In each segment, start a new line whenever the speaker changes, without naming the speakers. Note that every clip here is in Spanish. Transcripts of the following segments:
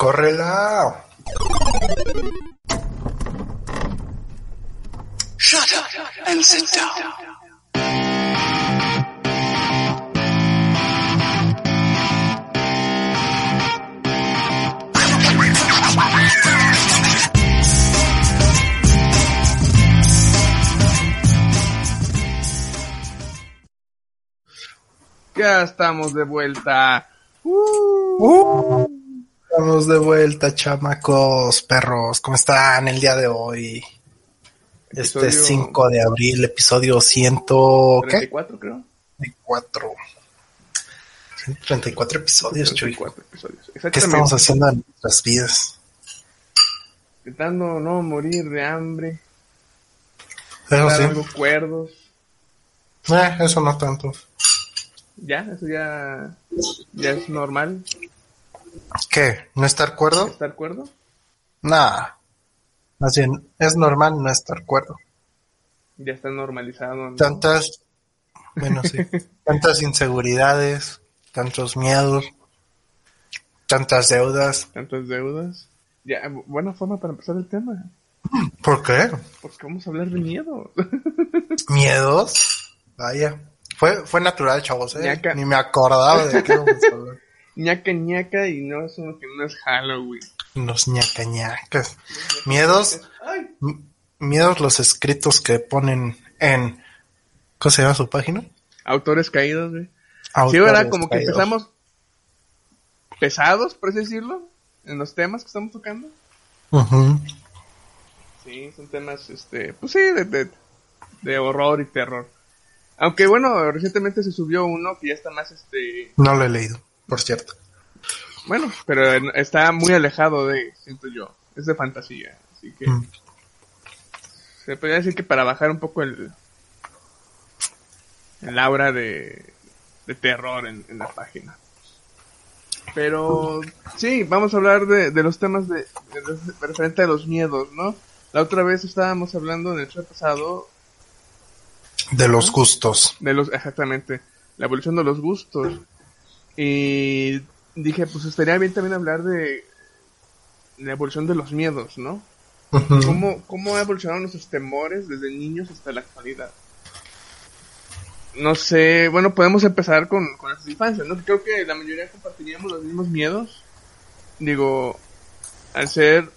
¡Córrela!
Shut up and sit down.
Ya estamos de vuelta.
Uh, estamos de vuelta, chamacos, perros. ¿Cómo están el día de hoy? Este
Episodio
5 de abril, episodio 100... ¿Qué?
34, creo.
34. 134 episodios, Chuy.
34 episodios.
¿Qué estamos haciendo en nuestras vidas?
Intentando no morir de hambre.
Eso
estar
sí.
algo cuerdos.
Eh, eso no tanto.
Ya, eso ya, ya es normal.
¿Qué? ¿No estar cuerdo?
¿Estar cuerdo?
Nah. Más bien, es normal no estar cuerdo.
Ya está normalizado. ¿no?
Tantas, bueno, sí, tantas inseguridades, tantos miedos, tantas deudas.
Tantas deudas. Ya, bu- buena forma para empezar el tema.
¿Por qué?
Porque vamos a hablar de miedo.
¿Miedos? Vaya. Fue, fue natural, chavos, ¿eh? Ni me acordaba de qué íbamos a hablar.
Ñaca ñaca y no es uno que no es Halloween.
Los ñacañacas. Miedos,
Ay,
m- miedos los escritos que ponen en... ¿Cómo se llama su página?
autores caídos, güey. Sí,
Autores
¿verdad? Como que empezamos pesados, por así decirlo, en los temas que estamos tocando. Sí, son temas, este, pues sí, de, de, de horror y terror. Aunque bueno, recientemente se subió uno que ya está más, este,
No lo he leído, por cierto.
bueno, pero está muy alejado de, siento yo, es de fantasía, así que
Mm.
se podría decir que para bajar un poco el, el aura de, de terror en, en la página. Pero sí, vamos a hablar de, de los temas de, referente a los miedos, ¿no? La otra vez estábamos hablando en el show pasado
De los gustos.
de los, exactamente, la evolución de los gustos. Y dije, pues estaría bien también hablar de la evolución de los miedos, ¿no? ¿Cómo, cómo ha evolucionado nuestros temores desde niños hasta la actualidad? No sé, bueno, podemos empezar con, con nuestras infancias, ¿no? Creo que la mayoría compartiríamos los mismos miedos. Digo, al ser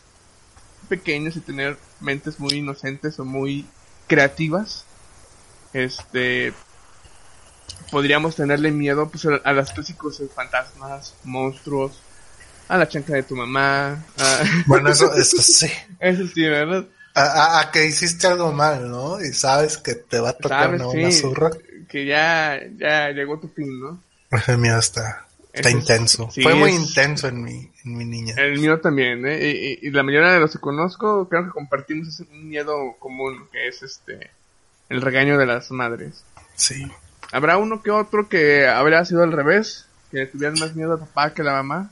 pequeños y tener mentes muy inocentes o muy creativas, este, podríamos tenerle miedo pues, a, a los clásicos eh, fantasmas, monstruos, a la chanca de tu mamá, a...
Bueno, eso, eso sí.
Eso sí, ¿verdad?
A, que hiciste algo mal, ¿no? Y sabes que te va a tocar
Sabes,
una
sí,
zurra.
que ya, ya llegó tu fin, ¿no?
El mío está, está intenso.
sí,
Fue muy
es-
intenso en mi, en mi niña.
El mío también, ¿eh? Y, y- y la mayoría de los que conozco creo que compartimos ese un miedo común, que es este, el regaño de las madres.
Sí.
Habrá uno que otro que habría sido al revés, que tuvieran más miedo a papá que a la mamá.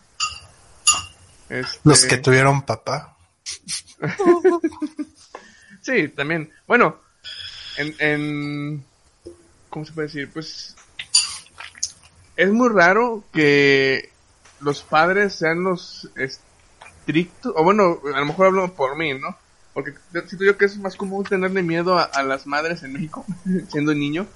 Este,
Los que tuvieron papá.
Sí, también. Bueno, en, en... ¿Cómo se puede decir? Pues... Es muy raro que los padres sean los estrictos, o bueno, a lo mejor hablo por mí, ¿no? Porque siento yo que es más común tenerle miedo a, a las madres en México, siendo niño,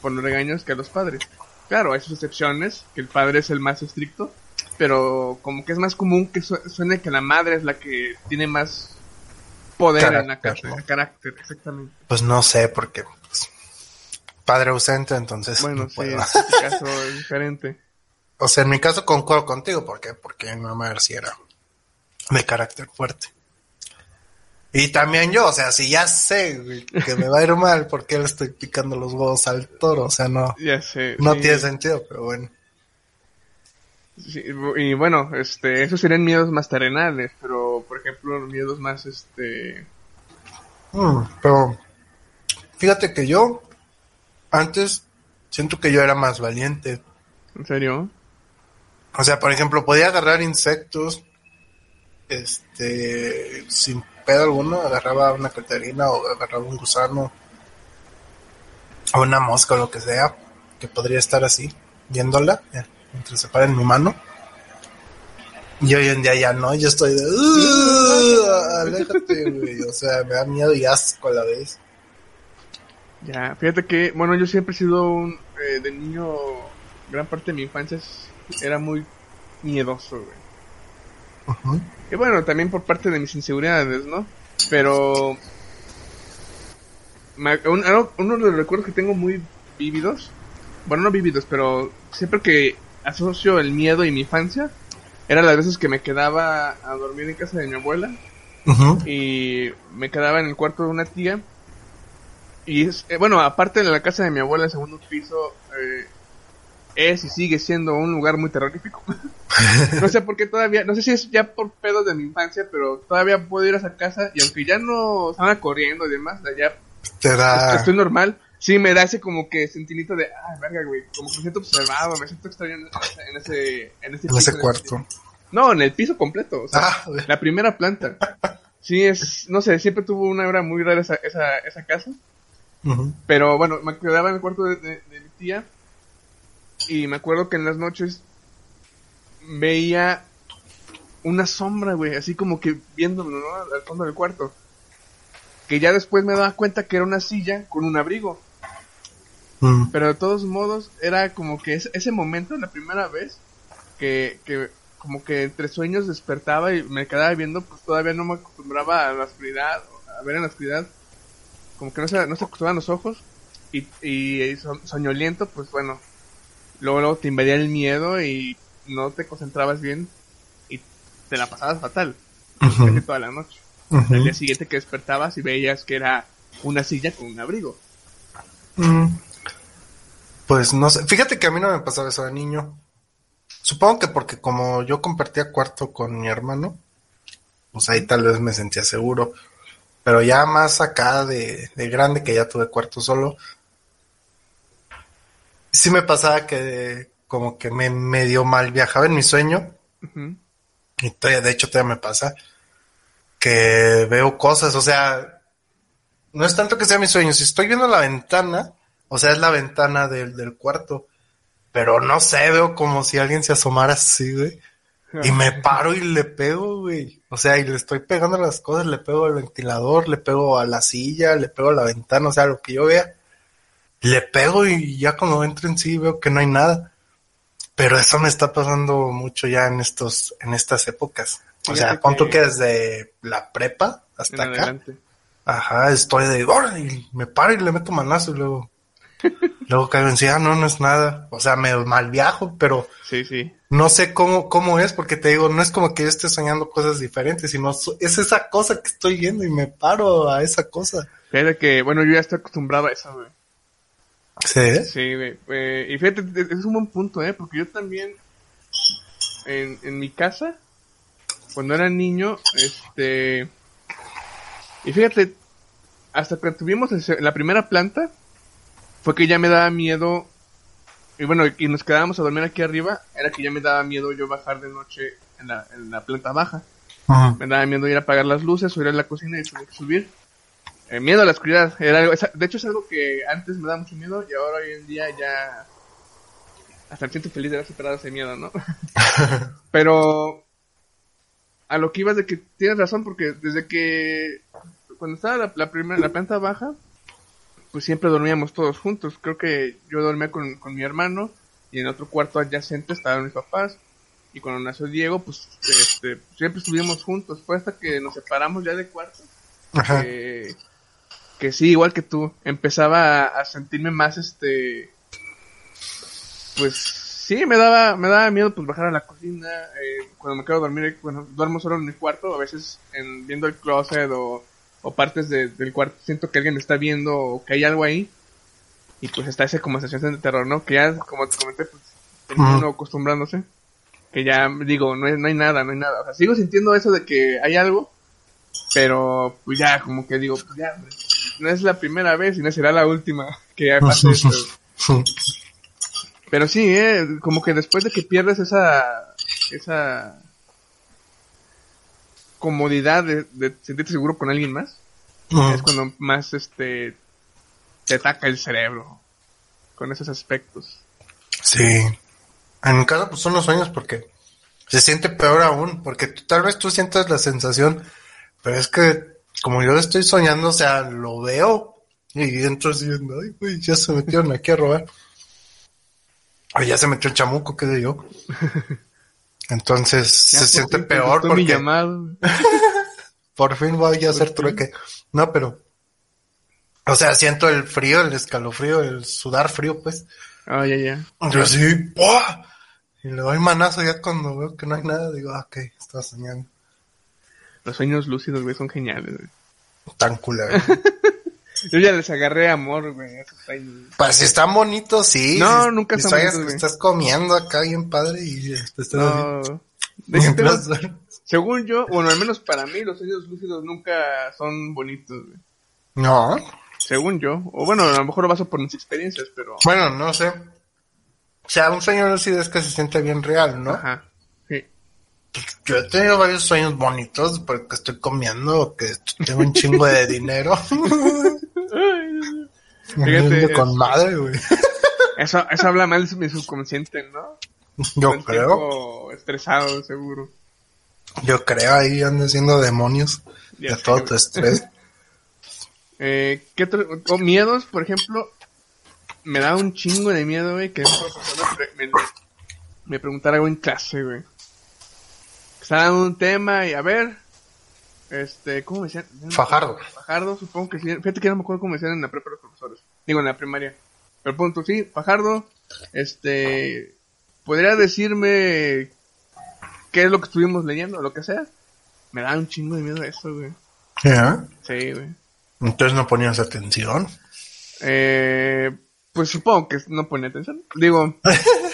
por los regaños que a los padres. Claro, hay sus excepciones, que el padre es el más estricto, pero como que es más común que su- suene que la madre es la que tiene más poder en la
Carácter,
casa,
¿no?
carácter, exactamente.
Pues no sé, porque pues, padre ausente, entonces
Bueno,
no
sí,
puedo.
en caso es diferente.
O sea, en mi caso concuerdo contigo, ¿por qué? Porque mi mamá sí era de carácter fuerte. Y también yo, o sea, si ya sé güey, que me va a ir mal, ¿por qué le estoy picando los huevos al toro? O sea, no,
Ya sé.
no
sí.
tiene sentido, pero bueno.
Sí, y bueno, este, esos serían miedos más terrenales, pero por ejemplo, miedos más, este,
Mm, pero fíjate que yo antes siento que yo era más valiente.
¿en serio?
O sea, por ejemplo, podía agarrar insectos, este, sin alguno, agarraba una catarina o agarraba un gusano o una mosca o lo que sea, que podría estar así, viéndola, mientras se para en mi mano. Y hoy en día ya no, yo estoy de... "Ugh, aléjate, güey. O sea, me da miedo y asco a la vez.
Ya, fíjate que, bueno, yo siempre he sido un, eh, de niño, gran parte de mi infancia era muy miedoso, güey.
Ujú.
Y bueno, también por parte de mis inseguridades, ¿no? Pero... un- uno de los recuerdos que tengo muy vívidos, bueno, no vívidos, pero siempre que asocio el miedo y mi infancia, eran las veces que me quedaba a dormir en casa de mi abuela
Ujú.
y me quedaba en el cuarto de una tía. Y es- eh, bueno, aparte de la casa de mi abuela, el segundo piso eh, es y sigue siendo un lugar muy terrorífico. no sé por qué todavía, no sé si es ya por pedos de mi infancia, pero todavía puedo ir a esa casa y aunque ya no estaba corriendo y demás, ya
Te da...
estoy normal. Sí, me da ese como que sentimiento de, ah, verga, güey, como que me siento observado, me siento extraño en ese, en ese, en ese,
En ese cuarto.
No, en el piso completo, o sea,
Ah,
la primera planta. Sí, es, no sé, siempre tuvo una hora muy rara esa, esa, esa casa. Pero bueno, me quedaba en el cuarto de, de- de mi tía. Y me acuerdo que en las noches veía una sombra, güey, así como que viéndome, ¿no? Al fondo del cuarto. Que ya después me daba cuenta que era una silla con un abrigo.
Mm.
Pero de todos modos, era como que ese, ese momento, la primera vez, que, que como que entre sueños despertaba y me quedaba viendo, pues todavía no me acostumbraba a la oscuridad, a ver en la oscuridad. Como que no se, no se acostumbraban los ojos. Y, y so- soñoliento, pues bueno, luego, luego te invadía el miedo y no te concentrabas bien y te la pasabas fatal. Casi toda la noche. El día siguiente que despertabas y veías que era una silla con un abrigo.
Mm. Pues no sé, fíjate que a mí no me pasaba eso de niño. Supongo que porque como yo compartía cuarto con mi hermano, pues ahí tal vez me sentía seguro. Pero ya más acá de, de grande, que ya tuve cuarto solo, sí me pasaba que como que me medio mal viajaba en mi sueño, y todavía, de hecho todavía me pasa, que veo cosas, o sea, no es tanto que sea mi sueño, si estoy viendo la ventana, o sea, es la ventana del, del cuarto, pero no sé, veo como si alguien se asomara así, güey, y me paro y le pego, güey, o sea, y le estoy pegando las cosas, le pego al ventilador, le pego a la silla, le pego a la ventana, o sea, lo que yo vea, le pego y ya cuando entro en sí veo que no hay nada. Pero eso me está pasando mucho ya en estos, en estas épocas. O
Fíjate
sea, pon tú
que-
que desde la prepa
En
hasta acá.
adelante.
Ajá, estoy de, y me paro y le meto manazo y luego, luego caigo en sí, ah, no, no es nada. O sea, me mal viajo, pero
Sí, sí.
no sé cómo, cómo es, porque te digo, no es como que yo esté soñando cosas diferentes, sino es esa cosa que estoy viendo y me paro a esa cosa.
Fíjate que, bueno, yo ya estoy acostumbrado a eso, güey.
¿Sí?
Sí. Eh, y fíjate, es es un buen punto, ¿eh? Porque yo también, en, en mi casa, cuando era niño, este... Y fíjate, hasta que tuvimos el la primera planta, fue que ya me daba miedo... Y bueno, y nos quedábamos a dormir aquí arriba, era que ya me daba miedo yo bajar de noche en la, en la planta baja. Me daba miedo ir a apagar las luces o ir a la cocina y tener que subir. Eh, miedo a la oscuridad. Era algo, de hecho, es algo que antes me daba mucho miedo y ahora hoy en día ya. Hasta me siento feliz de haber superado ese miedo, ¿no? Pero. A lo que ibas de que tienes razón, porque desde que. Cuando estaba la, la primera, la planta baja, pues siempre dormíamos todos juntos. Creo que yo dormía con, con mi hermano y en otro cuarto adyacente estaban mis papás. Y cuando nació Diego, pues este, siempre estuvimos juntos. Fue hasta que nos separamos ya de cuarto.
Ajá.
Que, sí, igual que tú, empezaba a, a sentirme más este. Pues sí, me daba, me daba miedo pues bajar a la cocina. eh, cuando me quedo a dormir, bueno, duermo solo en mi cuarto. A veces en, viendo el closet o, o partes de- del cuarto siento que alguien me está viendo o que hay algo ahí. Y pues está esa como sensación de terror, ¿no? Que ya, como te comenté, pues uno acostumbrándose. Que ya digo, no hay, no hay nada, no hay nada. O sea, sigo sintiendo eso de que hay algo, pero pues ya, como que digo, pues ya, no es la primera vez y no será la última que pase esto. Pero sí, eh, como que después de que pierdes esa, esa comodidad de, de sentirte seguro con alguien más, es cuando más este te ataca el cerebro con esos aspectos.
Sí. En mi caso, pues son los sueños porque se siente peor aún, porque tú- tal vez tú sientas la sensación, pero es que como yo lo estoy soñando, o sea, lo veo y entro así, ay, güey, ya se metieron aquí a robar. O ya se metió el chamuco, qué sé yo. Entonces
Ya
se siente
fin
peor
mi
porque
llamado. güey.
por fin voy a hacer trueque. No, pero, o sea, siento el frío, el escalofrío, el sudar frío, pues.
Ah, ya, ya.
Yo así, ¡buah! Y le doy manazo ya cuando veo que no hay nada, digo, ah, ok, estaba soñando.
Los sueños lúcidos, güey, son geniales, güey.
Tan culero.
Yo ya les agarré amor, güey,
pues si están bonitos, sí.
No,
Si-
nunca
si
están bonitos,
que estás comiendo acá bien padre y te estás
No.
Mientras-
según yo, bueno, al menos para mí, los sueños lúcidos nunca son bonitos, güey.
No,
Según yo. O bueno, a lo mejor lo baso por mis experiencias, pero...
bueno, no sé. O sea, un sueño lúcido es que se siente bien real, ¿no?
Ajá. Sí.
Yo he tenido varios sueños bonitos porque estoy comiendo, que tengo un chingo de dinero.
Fíjate,
con madre, güey.
Eso, eso habla mal de mi subconsciente, ¿no?
Yo creo,
estresado, seguro.
yo creo ahí ando haciendo demonios
Ya
de todo tu estrés.
Eh, ¿qué otro- o miedos, por ejemplo? Me da un chingo de miedo, güey, que me, me, me preguntara algo en clase, güey. Dando un tema y a ver, este, ¿cómo me decían?
Fajardo.
Fajardo, supongo que sí. Fíjate que no me acuerdo cómo me decían en la prepa los profesores. Digo, en la primaria. Pero punto, sí, Fajardo, este, ¿podría decirme qué es lo que estuvimos leyendo o lo que sea? Me da un chingo de miedo eso, güey.
¿Ya?
Sí, güey.
Entonces no ponías atención.
Eh, pues supongo que no pone atención. Digo,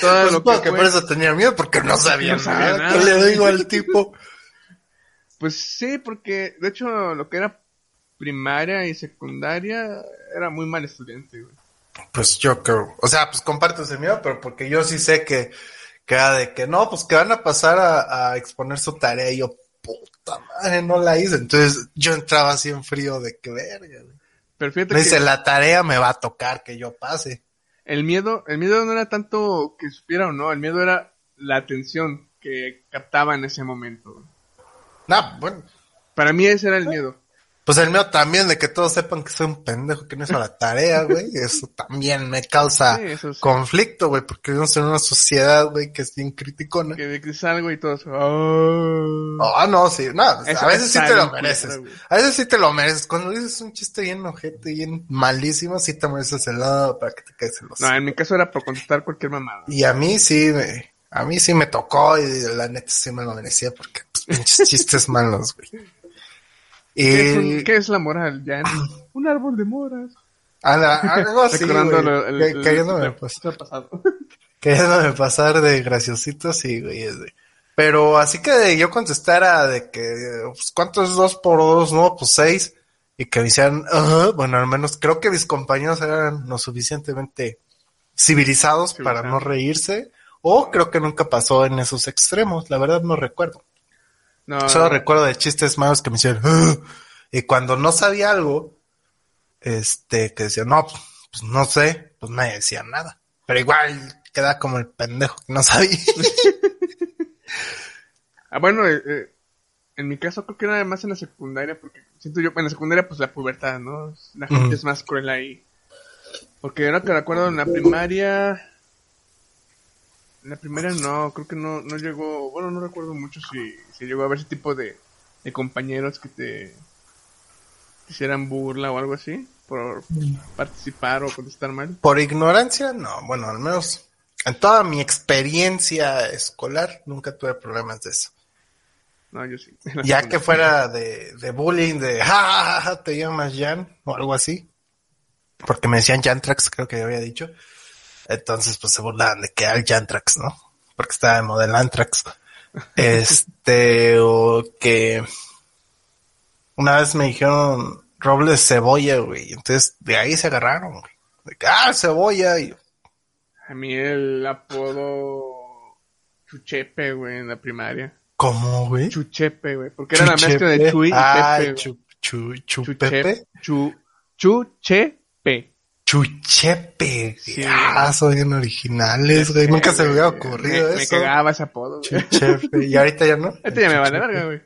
todo
Pues
lo
que
fue-
por eso tenía miedo, porque no sabía
No sabía
nada.
nada.
¿Qué le digo al tipo?
Pues sí, porque de hecho lo que era primaria y secundaria era muy mal estudiante, güey.
Pues yo creo, o sea, pues comparto ese miedo, pero porque yo sí sé que, que de que no, pues que van a pasar a, a exponer su tarea y yo, puta madre, no la hice. Entonces yo entraba así en frío de que verga. güey.
Pero fíjate
Me
que
dice, la tarea me va a tocar que yo pase.
El miedo, el miedo no era tanto que supiera o no, el miedo era la atención que captaba en ese momento.
Nah, bueno,
Para mí ese era el miedo.
Pues el mío también de que todos sepan que soy un pendejo que no hizo la tarea, güey. Eso también me causa
Sí, eso sí.
conflicto, güey, porque vivimos en una sociedad, güey, que es bien criticona.
Que de que salgo y todo eso. "Ah".
Ah, no, sí, no,
Eso
a veces sí te lo mereces.
güey.
A veces sí te lo mereces. Cuando dices un chiste bien ojete, bien malísimo, sí te mereces el lado para que te quedes en los.
No, en mi caso era por contestar cualquier mamada.
Y a mí sí, me, a mí sí me tocó y la neta sí me lo merecía porque pues, pinches chistes malos, güey.
¿Qué, es un-
Y
qué es la moral, Jan? un árbol de moras.
a la- algo así,
lo- el,
pues,
pasado.
queriéndome pasar de graciosito, sí, güey. es de- Pero así que yo contestara de que, pues, ¿cuánto es dos por dos? No, pues seis. Y que me hicieran, "Ajá", bueno, al menos creo que mis compañeros eran lo suficientemente civilizados para no reírse. O creo que nunca pasó en esos extremos, la verdad no recuerdo.
No,
Solo recuerdo de chistes malos que me hicieron, "Ugh". y cuando no sabía algo, este, que decía, no, pues, pues, no sé, pues nadie decía nada. Pero igual queda como el pendejo que no sabía.
Ah, bueno, eh, eh, en mi caso creo que era más en la secundaria, porque siento yo, en la secundaria pues la pubertad, ¿no? La gente es más cruel ahí. Porque ahora que recuerdo en la primaria... En la primaria no, creo que no, no llegó, bueno, no recuerdo mucho si, si llegó a haber ese tipo de, de compañeros que te hicieran burla o algo así por participar o contestar mal.
Por ignorancia, no, bueno, al menos en toda mi experiencia escolar nunca tuve problemas de eso.
No, yo sí.
Ya que fuera de, de bullying, de ja, ja, ja, te llamas Jan o algo así. Porque me decían Jantrax, creo que ya había dicho. Entonces, pues se burlaban de que era el Jantrax, ¿no? Porque estaba de moda el Antrax. Este, o que una vez me dijeron Robles Cebolla, güey. Entonces, de ahí se agarraron, güey. De que, ah, cebolla. Y,
A mí el apodo Chuchepe, güey, en la primaria.
¿Cómo, güey?
Chuchepe, güey. Porque era la mezcla de. Chuy y
Ah,
Pepe. güey.
chu, chu, chu,
Chuchepe. Chu, Chuchepe.
Chuchepe.
Sí.
Ah, son bien originales, güey. Nunca se me hubiera ocurrido
me, me
eso.
cagaba ese apodo, güey.
Chuchepe. Y ahorita ya no.
Este ya me vale verga, güey.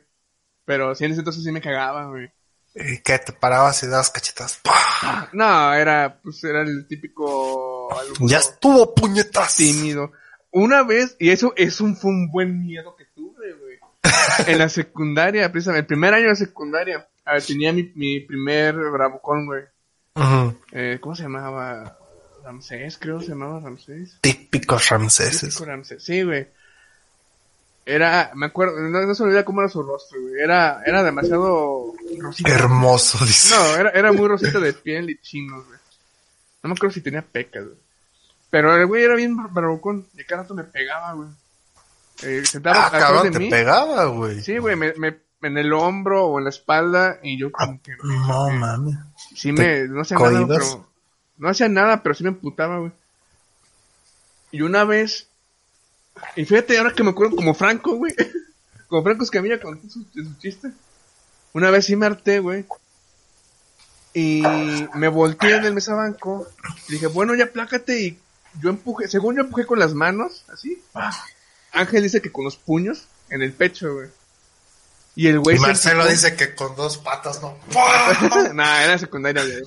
Pero sí, en ese entonces sí me cagaba, güey.
¿Y qué? Te parabas y dabas cachetas. ¡Pah!
No, era, pues, era el típico alumno
Ya estuvo, puñetas.
tímido. Una vez, y eso, eso fue un buen miedo que tuve, güey. En la secundaria, precisamente, el primer año de secundaria. A ver, tenía mi, mi primer bravucón, güey. Eh, ¿Cómo se llamaba? Ramsés, creo se llamaba Ramsés.
Típicos ramseses.
Típico Ramsés. Sí, güey. Era, me acuerdo, no, no se olvida cómo era su rostro, güey. Era, era demasiado rosita.
Hermoso, dice.
No, era, era muy rosita de piel y chinos, güey. No me acuerdo si tenía pecas, güey. Pero el güey era bien bravucón. Y cada rato me pegaba, güey. Eh, sentaba
ah, cabrón,
de
te
mí.
pegaba, güey.
Sí, güey, me, me, en el hombro o en la espalda. Y yo como que...
No, mames.
Sí me... No hacía nada, pero... No hacía nada, pero sí me emputaba, güey. Y una vez... Y fíjate, ahora que me acuerdo, como Franco, güey. Como Franco Escamilla contó su, su chiste. Una vez sí me harté, güey. Y me volteé en el mesabanco. Y dije, bueno, ya plácate. Y yo empujé, según yo empujé con las manos, así. Ángel dice que con los puños en el pecho, güey. Y el güey
Y Marcelo dice que con dos patas no.
Nah, era secundaria, güey.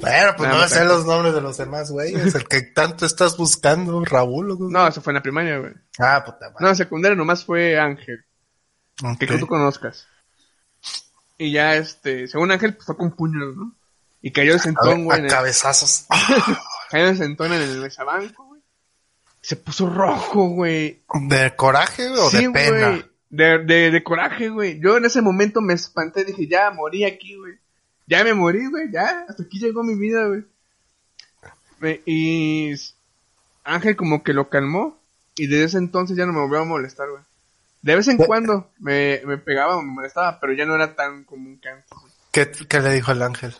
Bueno, pues
Nah,
no me sé los nombres de los demás, güey. Es el que tanto estás buscando, Raúl. ¿o cómo?
No, eso fue en la primaria, güey.
Ah, puta madre.
No, en secundaria nomás fue Ángel,
Ok.
que tú conozcas. Y ya, este, según Ángel, pues fue con puños, ¿no? Y cayó el sentón, güey.
a
en el-
cabezazos.
Cayó el sentón en el mesabanco, güey. Se puso rojo, güey.
¿De coraje o de pena?
güey. De, de, de coraje, güey. Yo en ese momento me espanté, dije, ya morí aquí, güey. Ya me morí, güey, ya. Hasta aquí llegó mi vida, güey. Y Ángel como que lo calmó. Y desde ese entonces ya no me volvió a molestar, güey. De vez en cuando me, me pegaba o me molestaba, pero ya no era tan común que antes. güey.
¿Qué, qué le dijo el ángel?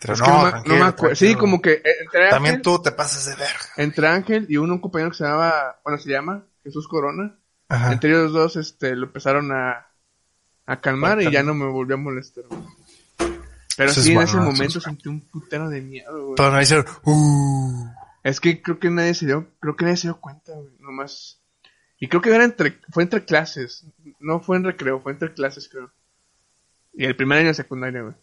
Pero
Es que no, me- no
tranquilo,
me acuerdo. Sí, como que eh, entre
También
Ángel,
tú te pasas de verga.
entre Ángel y uno, un compañero que se llamaba, bueno, se llama Jesús Corona.
Ajá.
Entre ellos dos, este, lo empezaron a, a calmar y ya no me volvió a molestar. güey. Pero
Eso es
sí, en ese momento sentí un putero de miedo, güey.
Pero hicieron, uh.
Es que creo que nadie se dio, creo que nadie se dio cuenta, güey, nomás. Y creo que era entre, fue entre clases, no fue en recreo, fue entre clases, creo. Y el primer año de secundaria, güey.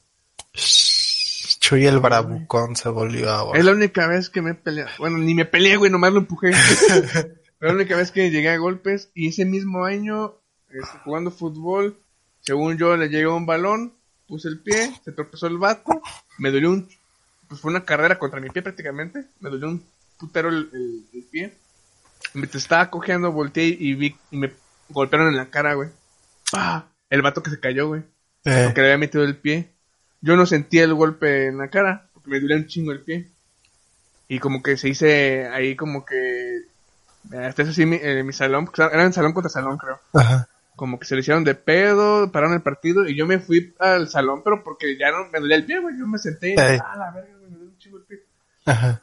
Chuy el bravucón se volvió a
Es la única vez que me he peleado. Bueno, ni me peleé, güey, nomás lo empujé. La única vez que llegué a golpes. Y ese mismo año, este, jugando fútbol, según yo le llegó un balón, puse el pie, se tropezó el vato, me dolió un... Pues fue una carrera contra mi pie prácticamente. Me dolió un putero el, el- el pie. Me te estaba cogiendo, volteé y vi y me golpearon en la cara, güey. ¡Pah! El vato que se cayó, güey.
Eh,
Porque le había metido el pie. Yo no sentía el golpe en la cara, porque me dolía un chingo el pie. Y como que se hice ahí como que... Hasta eso sí, mi, eh, mi salón, porque era en salón contra salón, creo.
Ajá.
Como que se le hicieron de pedo, pararon el partido y yo me fui al salón, pero porque ya no me dolía el pie, güey. Yo me senté y,
Ey.
ah, la verga, güey, me duele un chingo el pie.
Ajá.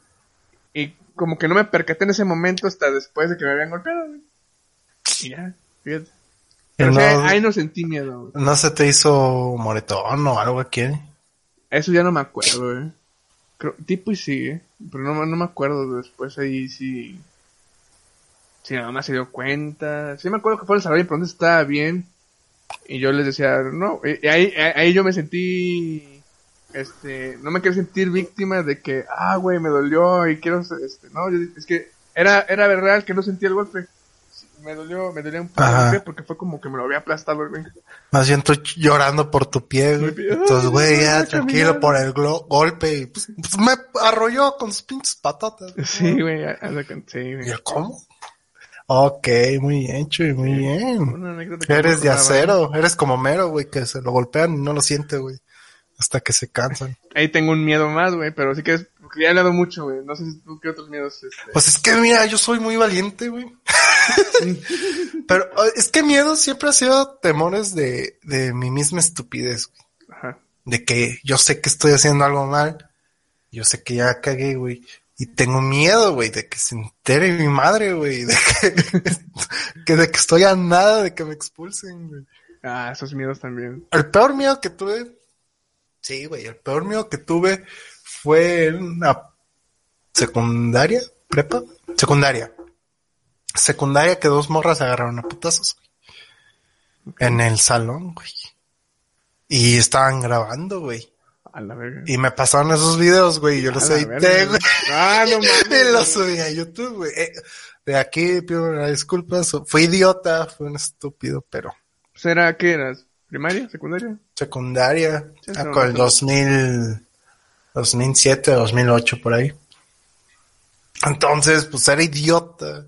Y como que no me percaté en ese momento hasta después de que me habían golpeado, güey. Y ya, fíjate. Pero o sea, ahí no sentí miedo, güey.
¿No se te hizo moretón o algo aquí?
Eso ya no me acuerdo, eh. Creo, tipo y sí, eh. Pero no, no me acuerdo después ahí sí. Si mi mamá se dio cuenta. Sí me acuerdo que fue al salón y pronto estaba bien. Y yo les decía, no. Y ahí, ahí ahí yo me sentí. Este. No me quiero sentir víctima de que, ah, güey, me dolió y quiero. Este, no, yo- es que era, era real que no sentí el golpe. Me dolió, me dolía un poco el porque fue como que me lo había aplastado, güey.
Más bien tú llorando por tu pie, güey. Entonces, güey, ya tranquilo por el golpe. Y pues, pues me arrolló con sus pinches patatas.
Sí, güey, anda con- sí,
Y
güey.
¿cómo? Ok, muy bien, Chuy, muy bien. Eres de
acordaba.
acero, eres como Mero, güey, que se lo golpean y no lo siente, güey. Hasta que se cansan.
Ahí tengo un miedo más, güey, pero sí que es, porque ya he hablado mucho, güey. No sé si tú qué otros miedos, este.
Pues es que mira, yo soy muy valiente, güey. Pero eh, es que miedo siempre ha sido temores de, de mi misma estupidez, güey.
Ajá.
De que yo sé que estoy haciendo algo mal. Yo sé que ya cagué, güey. Y tengo miedo, güey, de que se entere mi madre, güey. De que, que de que estoy a nada de que me expulsen, güey.
Ah, esos miedos también.
El peor miedo que tuve. Sí, güey, el peor miedo que tuve fue en la secundaria, prepa, secundaria. Secundaria que dos morras se agarraron a putazos, güey. En el salón, güey. Y estaban grabando, güey.
A la verga.
Y me pasaron esos videos, güey, y yo
A
los edité, güey.
Ah, no mames.
Y los subí a YouTube, güey. Eh, de aquí pido una disculpa. Fui idiota, fui un estúpido, pero
¿Será qué eras? ¿Primaria? ¿Secundaria?
secundaria,
Sí,
ah,
no,
con el
no.
2000, 2007, 2008, por ahí. Entonces, pues era idiota.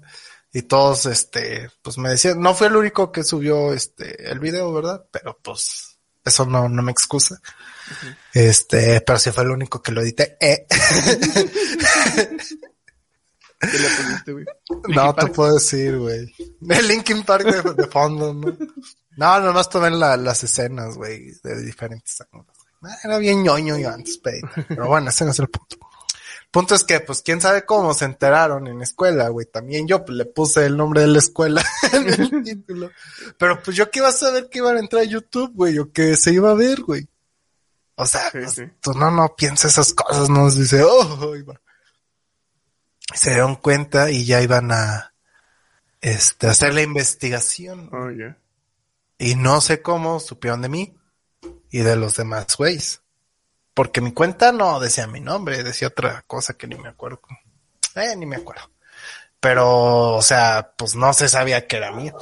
Y todos, este, pues me decían, no fue el único que subió, este, el video, ¿verdad? Pero pues, eso no, no me excusa. Este, pero sí fue el único que lo edité. Eh.
¿Qué le pusiste, güey?
No te puedo decir, güey. El Linkin Park de, de fondo, ¿no? No, nomás tomé la- las escenas, güey, de diferentes ángulos. Ah, Era bien ñoño yo antes, pero, pero bueno, ese no es el punto. El punto es que, pues, quién sabe cómo se enteraron en la escuela, güey. También yo, pues, le puse el nombre de la escuela en el título. Pero, pues, yo que iba a saber que iban a entrar a YouTube, güey, o que se iba a ver, güey. O sea,
Sí,
pues,
sí.
tú no, no piensa esas cosas, no dice, oh, se dieron cuenta y ya iban a este, hacer la investigación.
Oh.
Y no sé cómo supieron de mí y de los demás güeyes. Porque mi cuenta no decía mi nombre, decía otra cosa que ni me acuerdo. Eh, ni me acuerdo. Pero, o sea, pues no se sabía que era mío.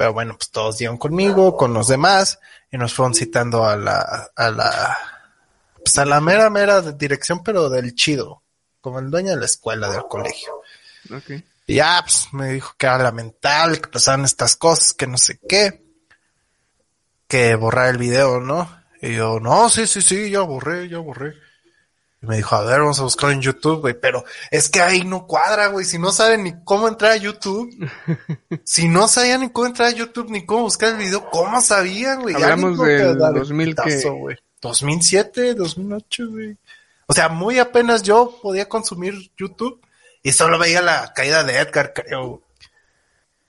Pero bueno, pues todos dieron conmigo, con los demás, y nos fueron citando a la, a la, pues a la mera, mera dirección, pero del chido, como el dueño de la escuela, del colegio.
Ok.
Y ya, pues, me dijo que era lamentable, que pasaban estas cosas, que no sé qué. Que borrar el video, ¿no? Y yo, no, sí, sí, sí, ya borré, ya borré. Y me dijo, a ver, vamos a buscar en YouTube, güey. Pero es que ahí no cuadra, güey. Si no saben ni cómo entrar a YouTube. si no sabían ni cómo entrar a YouTube, ni cómo buscar el video, ¿cómo sabían, güey?
Hablamos
que
del
dar el
2000 que-
pitazo, güey. 2007, 2008, güey. O sea, muy apenas yo podía consumir YouTube y solo veía la caída de Edgar, creo.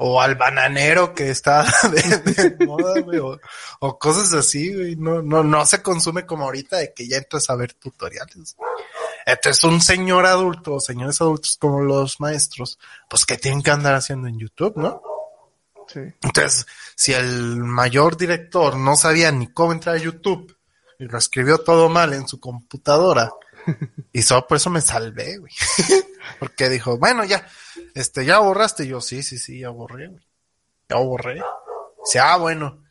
O al bananero que está de, de moda, güey. O, o cosas así, güey. No, no, no se consume como ahorita de que ya entras a ver tutoriales. Entonces, un señor adulto, o señores adultos como los maestros, pues que tienen que andar haciendo en YouTube, ¿no?
Sí.
Entonces, si el mayor director no sabía ni cómo entrar a YouTube y lo escribió todo mal en su computadora, y solo por eso me salvé, güey. Porque dijo, bueno, ya, este, ya borraste. Y yo, sí, sí, sí, ya borré, güey. Ya borré. Dice, ah, bueno.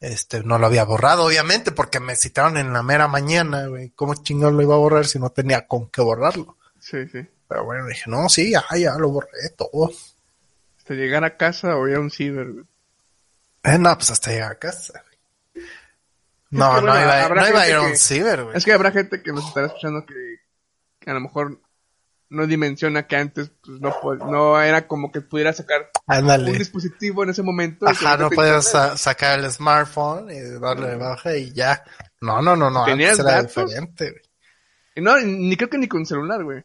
Este, no lo había borrado, obviamente, porque me citaron en la mera mañana, güey. ¿Cómo chingón lo iba a borrar si no tenía con qué borrarlo?
Sí, sí.
Pero bueno, dije, no, sí, ya, ya lo borré todo.
Hasta llegar a casa o ir a un ciber, güey.
Eh, no, pues hasta llegar a casa. güey. No,
que,
no
bueno,
iba,
habrá
no iba a ir a un
que-
ciber, güey.
Es que habrá gente que nos estará escuchando que, que a lo mejor no dimensiona que antes pues, no, no era como que pudiera sacar un dispositivo en ese momento.
Ajá, no podías sa- sacar el smartphone y darle de baja y ya. No, no, no, no.
¿Tenías
Antes era
datos?
diferente, güey.
Y no, ni creo que ni con celular, güey.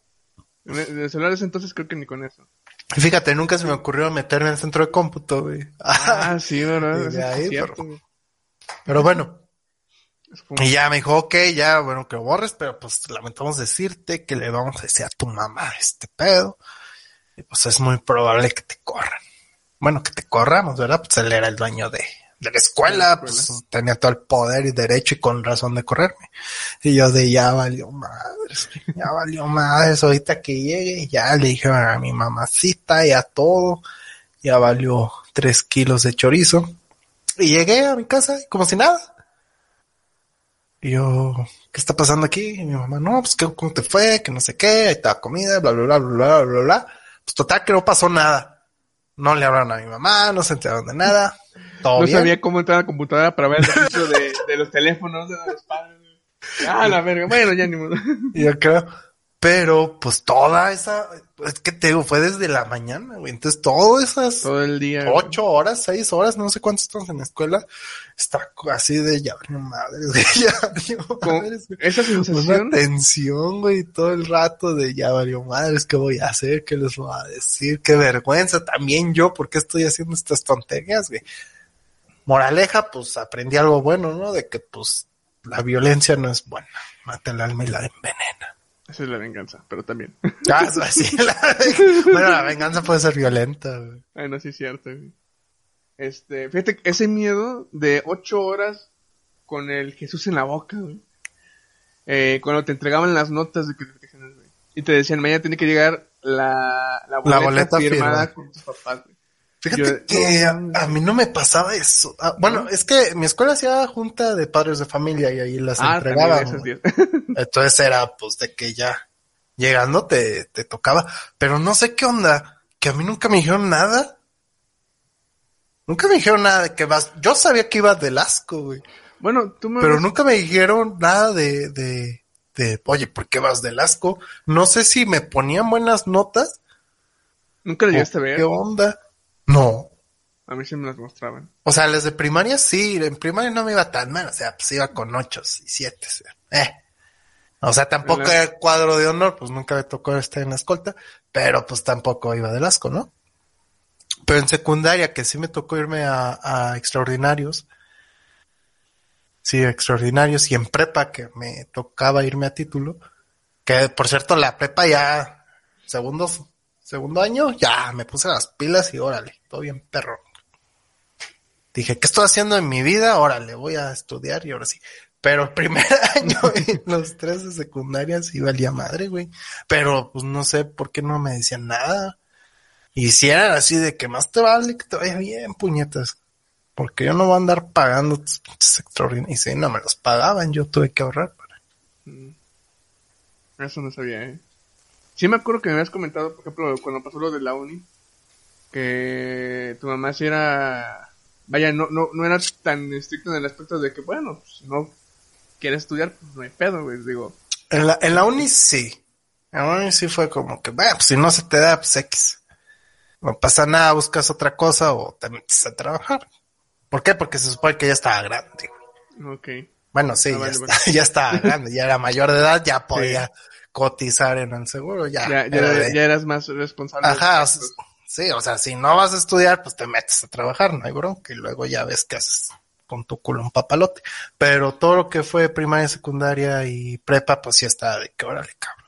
En el en el celular de ese entonces creo que ni con eso.
Fíjate, nunca se me ocurrió meterme en el centro de cómputo, güey.
Ah, sí, ¿verdad?
Ahí,
cierto,
pero-. Pero bueno, y ya me dijo, ok, ya, bueno, que lo borres, pero pues lamentamos decirte que le vamos a decir a tu mamá este pedo. Y pues es muy probable que te corran. Bueno, que te corramos, ¿verdad? Pues él era el dueño de, de la escuela, pues
escuela.
tenía todo el poder y derecho y con razón de correrme. Y yo de ya valió madres, ya valió madres, ahorita que llegue, ya le dije a mi mamacita y a todo, ya valió tres kilos de chorizo. Y llegué a mi casa como si nada. Y yo, ¿qué está pasando aquí? Y mi mamá, no, pues ¿qué, ¿cómo te fue? Que no sé qué, ahí está comida, bla, bla, bla, bla, bla, bla, bla. Pues total que no pasó nada. No le hablaron a mi mamá, no se enteraron de nada. Todo
No
bien.
sabía cómo entrar a la computadora para ver el registro de, de los teléfonos de los padres. Ah, la verga. Bueno, ya ni modo.
Yo creo, pero pues toda esa, es que te digo, fue desde la mañana, güey. Entonces todas esas
Todo el día. güey.
ocho horas, seis horas, no sé cuántos estamos en la escuela, está así de ya, no madres, güey, ya, valió madres, güey.
esa
Una
sensación.
tensión, güey, todo el rato de ya valió madres, ¿qué voy a hacer? ¿Qué les voy a decir? Qué vergüenza también yo, ¿por qué estoy haciendo estas tonterías, güey? Moraleja, pues aprendí algo bueno, ¿no? De que pues la violencia no es buena, mata el alma y la envenena.
Esa es la venganza, pero también.
Ah, eso sí, la- bueno, la venganza puede ser violenta, güey.
Ay, no, sí es cierto. güey. Este, fíjate, ese miedo de ocho horas con el Jesús en la boca, güey. Eh, cuando te entregaban las notas de calificaciones, güey. Y te decían, mañana tiene que llegar la, la boleta,
boleta
firmada
firmada.
con tus papás, güey.
Fíjate
Yo-
que a, a mí no me pasaba eso. Ah, bueno, es que mi escuela hacía junta de padres de familia y ahí las
Ah,
entregaban. Entonces era pues de que ya llegando te, te tocaba. Pero no sé qué onda, que a mí nunca me dijeron nada. Nunca me dijeron nada de que vas. Yo sabía que iba del asco, güey.
bueno, tú me
Pero nunca me dijeron nada de, de, de, oye, ¿por qué vas del asco? No sé si me ponían buenas notas.
nunca le llegaste a ver.
¿Qué onda? No.
A mí sí me las mostraban.
O sea, las de primaria sí, en primaria no me iba tan mal, o sea, pues iba con ocho y siete, o sea, eh. O sea, tampoco
la-
era cuadro de honor, pues nunca me tocó estar en la escolta, pero pues tampoco iba del asco, ¿no? Pero en secundaria, que sí me tocó irme a, a extraordinarios, sí, extraordinarios, y en prepa, que me tocaba irme a título, que por cierto, la prepa ya, segundo, segundo año, ya me puse las pilas y órale, todo bien perro. Dije, ¿qué estoy haciendo en mi vida? Órale, voy a estudiar y ahora sí. Pero el primer año y los tres de secundaria sí valía madre, güey. Pero pues no sé por qué no me decían nada. Y si eran así de que más te vale que te vaya bien, puñetas. Porque yo no voy a andar pagando extraordinarios. Y si no me los pagaban, yo tuve que ahorrar para.
Eso no sabía, ¿eh? Sí me acuerdo que me habías comentado, por ejemplo, cuando pasó lo de la uni, que tu mamá sí era... Vaya, no, no, no era tan estricta en el aspecto de que, bueno, pues, si no quieres estudiar, pues no hay pedo, güey. Digo,
En la, en la uni sí. En la uni sí fue como que, bueno, pues si no se te da, pues X. No pasa nada, buscas otra cosa o te metes a trabajar. ¿Por qué? Porque se supone que ya estaba grande.
ok.
Bueno, sí,
Ah,
ya,
vale,
está-
vale.
ya estaba grande, ya era mayor de edad, ya podía cotizar en el seguro, ya.
Ya, ya,
era de-
ya eras más responsable.
Ajá, sí, o sea, si no vas a estudiar, pues te metes a trabajar, no hay bronca, y luego ya ves qué haces con tu culo un papalote. Pero todo lo que fue primaria, secundaria y prepa, pues sí estaba de que órale, cabrón.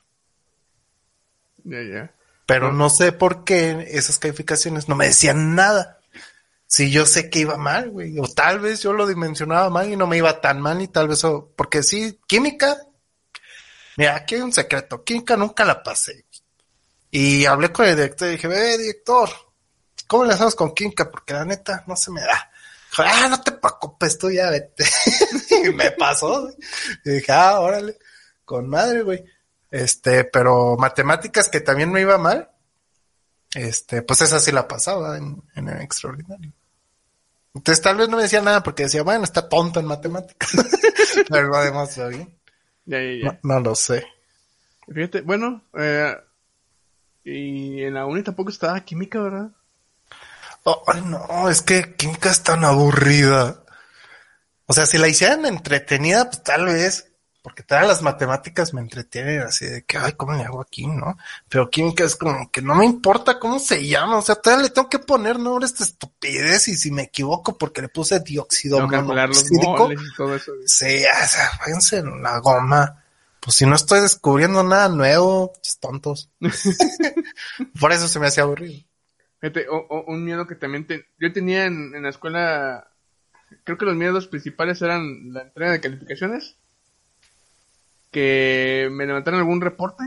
Ya, ya.
Pero
No.
no sé por qué esas calificaciones no me decían nada. Si yo sé que iba mal, güey. O tal vez yo lo dimensionaba mal y no me iba tan mal y tal vez... o- Porque sí, química... Mira, aquí hay un secreto. Química nunca la pasé. Y hablé con el director y dije, ve, director, ¿cómo le hacemos con química? Porque la neta no se me da. Ah, no te preocupes, tú ya vete. y me pasó. Y dije, ah, órale, con madre, güey. Este, pero matemáticas que también me iba mal, este, pues esa sí la pasaba en, en el extraordinario. Entonces tal vez no me decía nada porque decía, bueno, está tonto en matemáticas. pero lo está bien.
Ya, ya, ya.
No, no lo sé.
Fíjate, bueno, eh, y en la uni tampoco estaba química, ¿verdad?
Oh, ay, no, es que química es tan aburrida. O sea, si la hicieran entretenida, pues tal vez, porque todas las matemáticas me entretienen así de que, ay, ¿cómo le hago aquí, no? Pero química es como que no me importa cómo se llama, o sea, todavía le tengo que poner nombres de estupidez y si me equivoco porque le puse dióxido monoxídico,
y todo eso.
sí, o sea, váyanse en la goma. Pues si no estoy descubriendo nada nuevo, pues, tontos. Por eso se me hacía aburrido.
Fíjate, o- o- un miedo que también te- yo tenía en, en la escuela, creo que los miedos principales eran la entrega de calificaciones, que me levantaran algún reporte,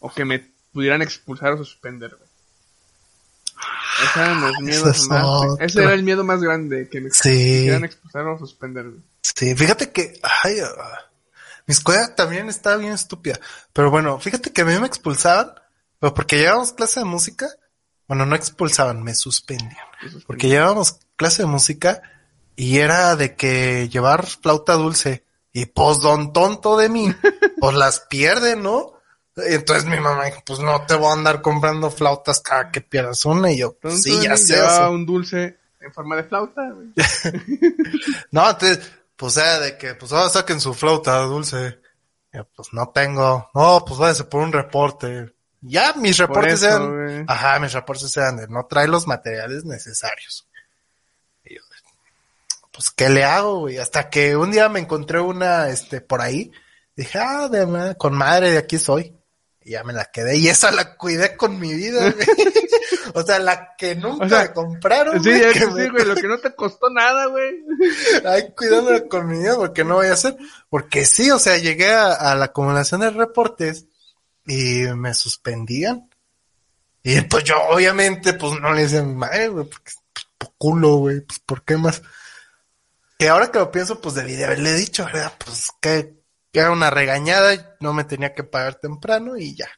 o que me pudieran expulsar o suspender. güey. Esos eran los miedos
Ah, es
más. Ese era el miedo más grande, que me
Sí.
quisieran expulsar o suspender. güey.
Sí, fíjate que, ay, ah, mi escuela también estaba bien estúpida. Pero bueno, fíjate que a mí me expulsaban, pero porque llevábamos clase de música, bueno, no expulsaban, me suspendían. Porque llevábamos clase de música y era de que llevar flauta dulce y pues don tonto de mí, pues las pierde, ¿no? Entonces mi mamá dijo, pues no te voy a andar comprando flautas cada que pierdas una y yo, pues, sí, ya sé. o
llevaba
sea.
un dulce en forma de flauta.
No, entonces, pues era de que, pues ahora saquen su flauta dulce. Yo, pues no tengo. No, pues váyase por un reporte. Ya mis
Por
reportes
eso,
eran, ajá, mis reportes eran de no trae los materiales necesarios. Pues, ¿qué le hago, güey? Hasta que un día me encontré una, este, por ahí, Dije, ah, de ma- con madre de aquí soy. Y ya me la quedé. Y esa la cuidé con mi vida, güey. o sea, la que nunca
O sea,
compraron,
Sí,
güey,
ya
que
sí, güey, lo que no te costó nada, güey.
Ay, cuidándola con mi vida porque no voy a hacer. Porque sí, o sea, llegué a, a la acumulación de reportes y me suspendían. Y pues yo, obviamente, pues no le decía a mi madre, güey, porque pues, por culo, güey, pues por qué más. Que ahora que lo pienso, pues debí de haberle dicho, ¿verdad? Pues que, que era una regañada, no me tenía que pagar temprano y ya.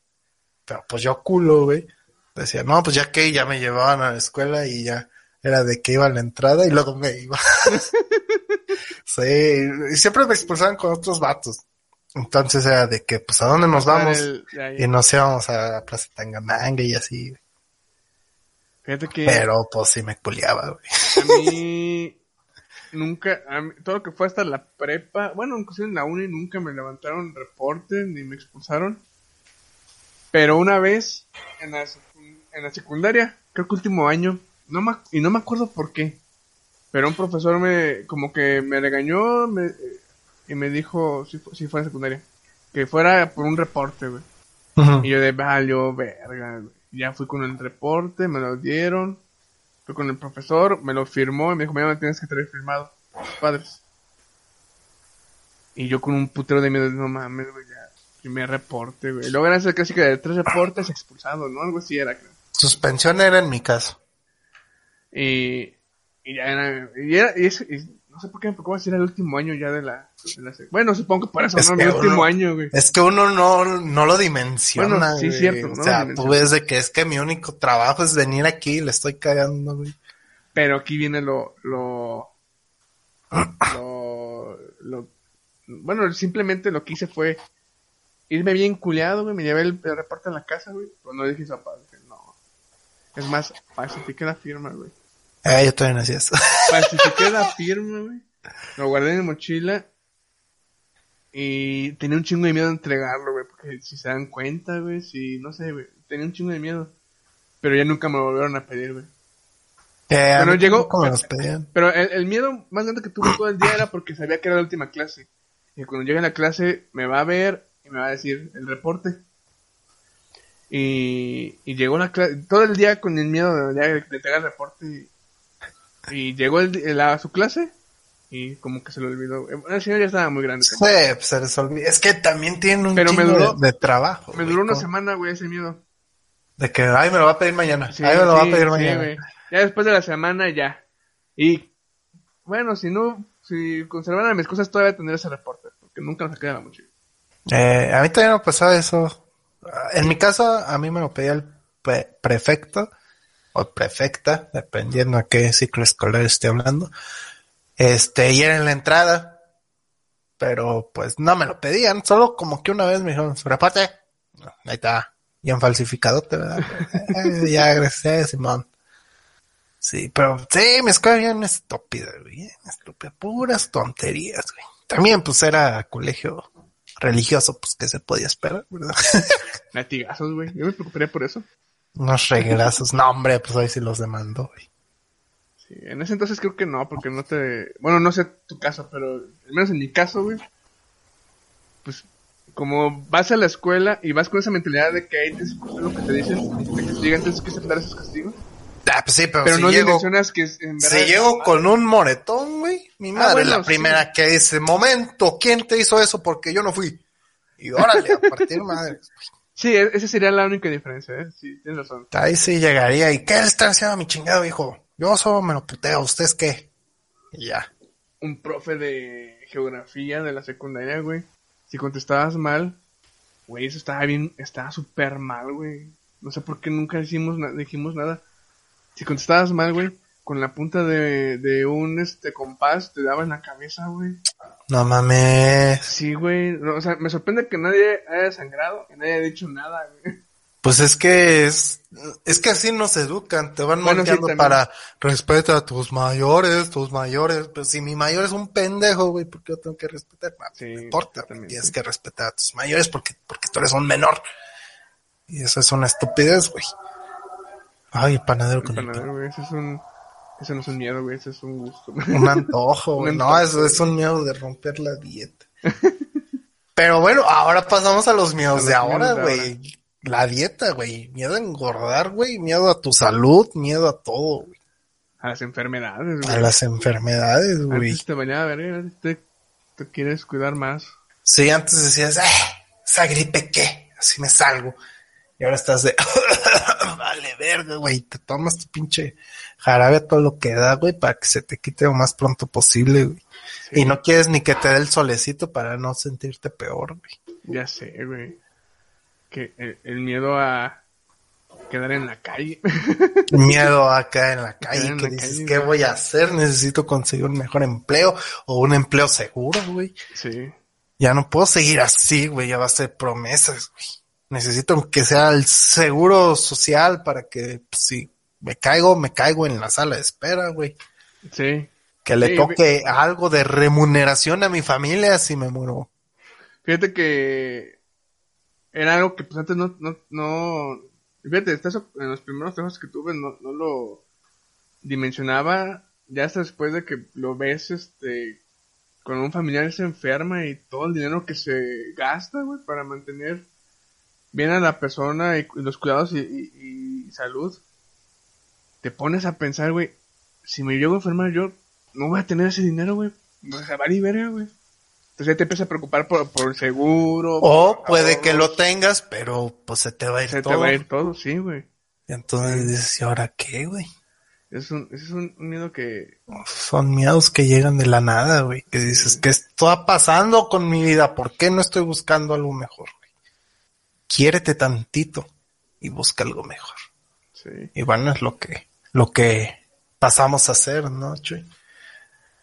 Pero pues yo culo, güey. Decía, no, pues ya que ya me llevaban a la escuela y ya era de que iba a la entrada y luego me iba. sí, y siempre me expulsaban con otros vatos. Entonces era de que, pues, ¿a dónde nos vamos?
El-.
Y nos íbamos a la Plaza Tangamanga y así.
Fíjate que
Pero pues sí me culiaba, güey.
a mí nunca, a mí- todo lo que fue hasta la prepa, bueno, inclusive en la uni nunca me levantaron reporte ni me expulsaron. Pero una vez en la, en la secundaria, creo que último año, no me, y no me acuerdo por qué. Pero un profesor me, como que me regañó me- eh, y me dijo, si, si fue en secundaria, que fuera por un reporte, güey. Y yo de valió verga. Ya fui con el reporte, me lo dieron. Fui con el profesor, me lo firmó y me dijo, mañana tienes que traer firmado. Tus padres. Y yo con un putero de miedo, no mames, güey, ya. Primer reporte, güey. Luego eran casi que de tres reportes expulsados, ¿no? Algo así era, creo.
Suspensión era en mi caso.
Y, y ya era, y era, y, eso- y no sé por qué me preocupa si era el último año ya de la, de la Bueno, supongo que por eso,
Es
¿no? Mi último
uno-
año, güey.
Es que uno no, no lo dimensiona.
Bueno, sí,
güey.
cierto, no
O sea, tú ves de que es que mi único trabajo es venir aquí y le estoy cagando, güey.
Pero aquí viene lo, lo, lo, lo- bueno, simplemente lo que hice fue irme bien culeado, güey, me llevé el, el reporte a la casa, güey, pero no dije papá, dije, no. Es más, falsifiqué la firma, güey.
Eh, yo no hacía eso.
Falsifiqué la firma, güey. Lo guardé en mi mochila. Y tenía un chingo de miedo de entregarlo, güey. Porque si se dan cuenta, güey. Si, no sé, güey. Tenía un chingo de miedo. Pero ya nunca me lo volvieron a pedir, güey.
Eh, a mí
llegó-. Pero el, el miedo más grande que tuve todo el día era porque sabía que era la última clase. Y cuando llegue a la clase me va a ver y me va a decir el reporte. Y, y llegó la clase, todo el día con el miedo de, de, de entregar el reporte. Y, llegó el, el- a su clase y como que se lo olvidó. El señor ya estaba muy grande.
Sí, pues se les olvida. Es que también tienen un
Pero me
chingo
duró-
de, de trabajo.
Me
güey,
duró una semana, güey, ese miedo.
De que, ay, me lo va a pedir mañana.
Sí,
ay, me lo va a pedir
sí,
mañana.
güey. Ya después de la semana, ya. Y bueno, si no, si conservaran mis cosas, todavía tendría ese reporte. Porque nunca lo saqué de la mochila.
Eh, a mí también me pasaba eso. En mi caso, a mí me lo pedía el pre- prefecto o prefecta, dependiendo a qué ciclo escolar esté hablando. Este, y era en la entrada. Pero pues no me lo pedían, solo como que una vez me dijeron, su reporte. Ahí está, bien falsificado, ¿verdad? Eh, ya, gracias, Simón. Sí, pero sí, mi escuela bien estúpida, bien estúpida, puras tonterías, güey. También pues era colegio religioso, pues que se podía esperar, ¿verdad?
Latigazos, güey. Yo me preocuparía por eso.
Unos regrazos, no hombre, pues hoy sí los demandó.
Sí, en ese entonces creo que no, porque no te... Bueno, no sé tu caso, pero al menos en mi caso, güey. Pues como vas a la escuela y vas con esa mentalidad de que ahí te lo que te dicen te castigan, tienes que aceptar esos castigos.
Ah, pues sí, pero,
Pero
si
no
llego,
que en verdad...
si llego con un moretón, güey, mi madre
bueno,
la
sí.
primera que dice, momento, ¿quién te hizo eso? Porque yo no fui. Y órale, a partir madre.
Sí, e- esa sería la única diferencia, ¿eh? Sí, tienes razón.
Ahí sí llegaría, ¿y qué le está haciendo a mi chingado hijo? Yo solo me lo puteo, ¿ustedes qué? Y ya.
Un profe de geografía de la secundaria, güey. Si contestabas mal, güey, eso estaba bien, estaba súper mal, güey. No sé por qué nunca hicimos na- dijimos nada. Si contestabas mal, güey, con la punta de, de un este compás te daba en la cabeza, güey.
No mames.
Sí, güey. No, o sea, me sorprende que nadie haya sangrado, que nadie haya dicho nada, güey.
Pues es que es, es que así nos educan, te van
Bueno, sí,
para respeta a tus mayores, tus mayores, pues si mi mayor es un pendejo, güey, ¿por qué yo tengo que respetar? Ah,
Sí,
no importa, tienes que respetar a tus mayores porque, porque tú eres un menor. Y eso es una estupidez, güey. Ay, panadero con el
Panadero, güey, ese es un... Eso no es un miedo, güey, ese es un gusto.
Un antojo, güey. No, eso es un miedo de romper la dieta. Pero bueno, ahora pasamos a los miedos
A los
de ahora, güey. La dieta, güey. Miedo a engordar, güey. Miedo a tu salud, miedo a todo, güey.
A las enfermedades, güey.
A las enfermedades, güey.
Antes te ahora te, te quieres cuidar más.
Sí, antes decías, "Ah, esa gripe qué, así me salgo. Y ahora estás de, vale, verga, güey, te tomas tu pinche jarabe a todo lo que da, güey, para que se te quite lo más pronto posible, güey.
Sí.
Y no quieres ni que te dé el solecito para no sentirte peor, güey.
Ya sé, güey. Que el, el miedo a quedar en la calle.
Miedo a caer en la calle,
en
que
la
dices,
calle,
¿qué voy a hacer? Necesito conseguir un mejor empleo o un empleo seguro, güey.
sí.
Ya no puedo seguir así, güey, ya va a ser promesas, güey. Necesito que sea el seguro social para que pues, si me caigo, me caigo en la sala de espera, güey.
Sí.
Que le
Sí,
toque algo de remuneración a mi familia si me muero.
Fíjate que era algo que pues antes no, no, no, fíjate, eso, en los primeros trabajos que tuve no, no lo dimensionaba, ya hasta después de que lo ves, este, cuando un familiar se enferma y todo el dinero que se gasta, güey, para mantener bien a la persona y, y los cuidados y, y- y salud, te pones a pensar, güey, si me llego a enfermar yo, no voy a tener ese dinero, güey, me va a verga, güey. Entonces ya te empiezas a preocupar por, por el seguro.
O
por
puede que lo tengas, pero pues se te va a ir
Se
todo.
te va a ir todo, sí, güey.
Y entonces dices, ¿y ahora qué, güey?
Es un, es un, miedo que...
Son miedos que llegan de la nada, güey. Que dices, ¿qué está pasando con mi vida? ¿Por qué no estoy buscando algo mejor? Quiérete tantito y busca algo mejor.
Sí.
Y bueno, es lo que, lo que pasamos a hacer, ¿no, Chuy?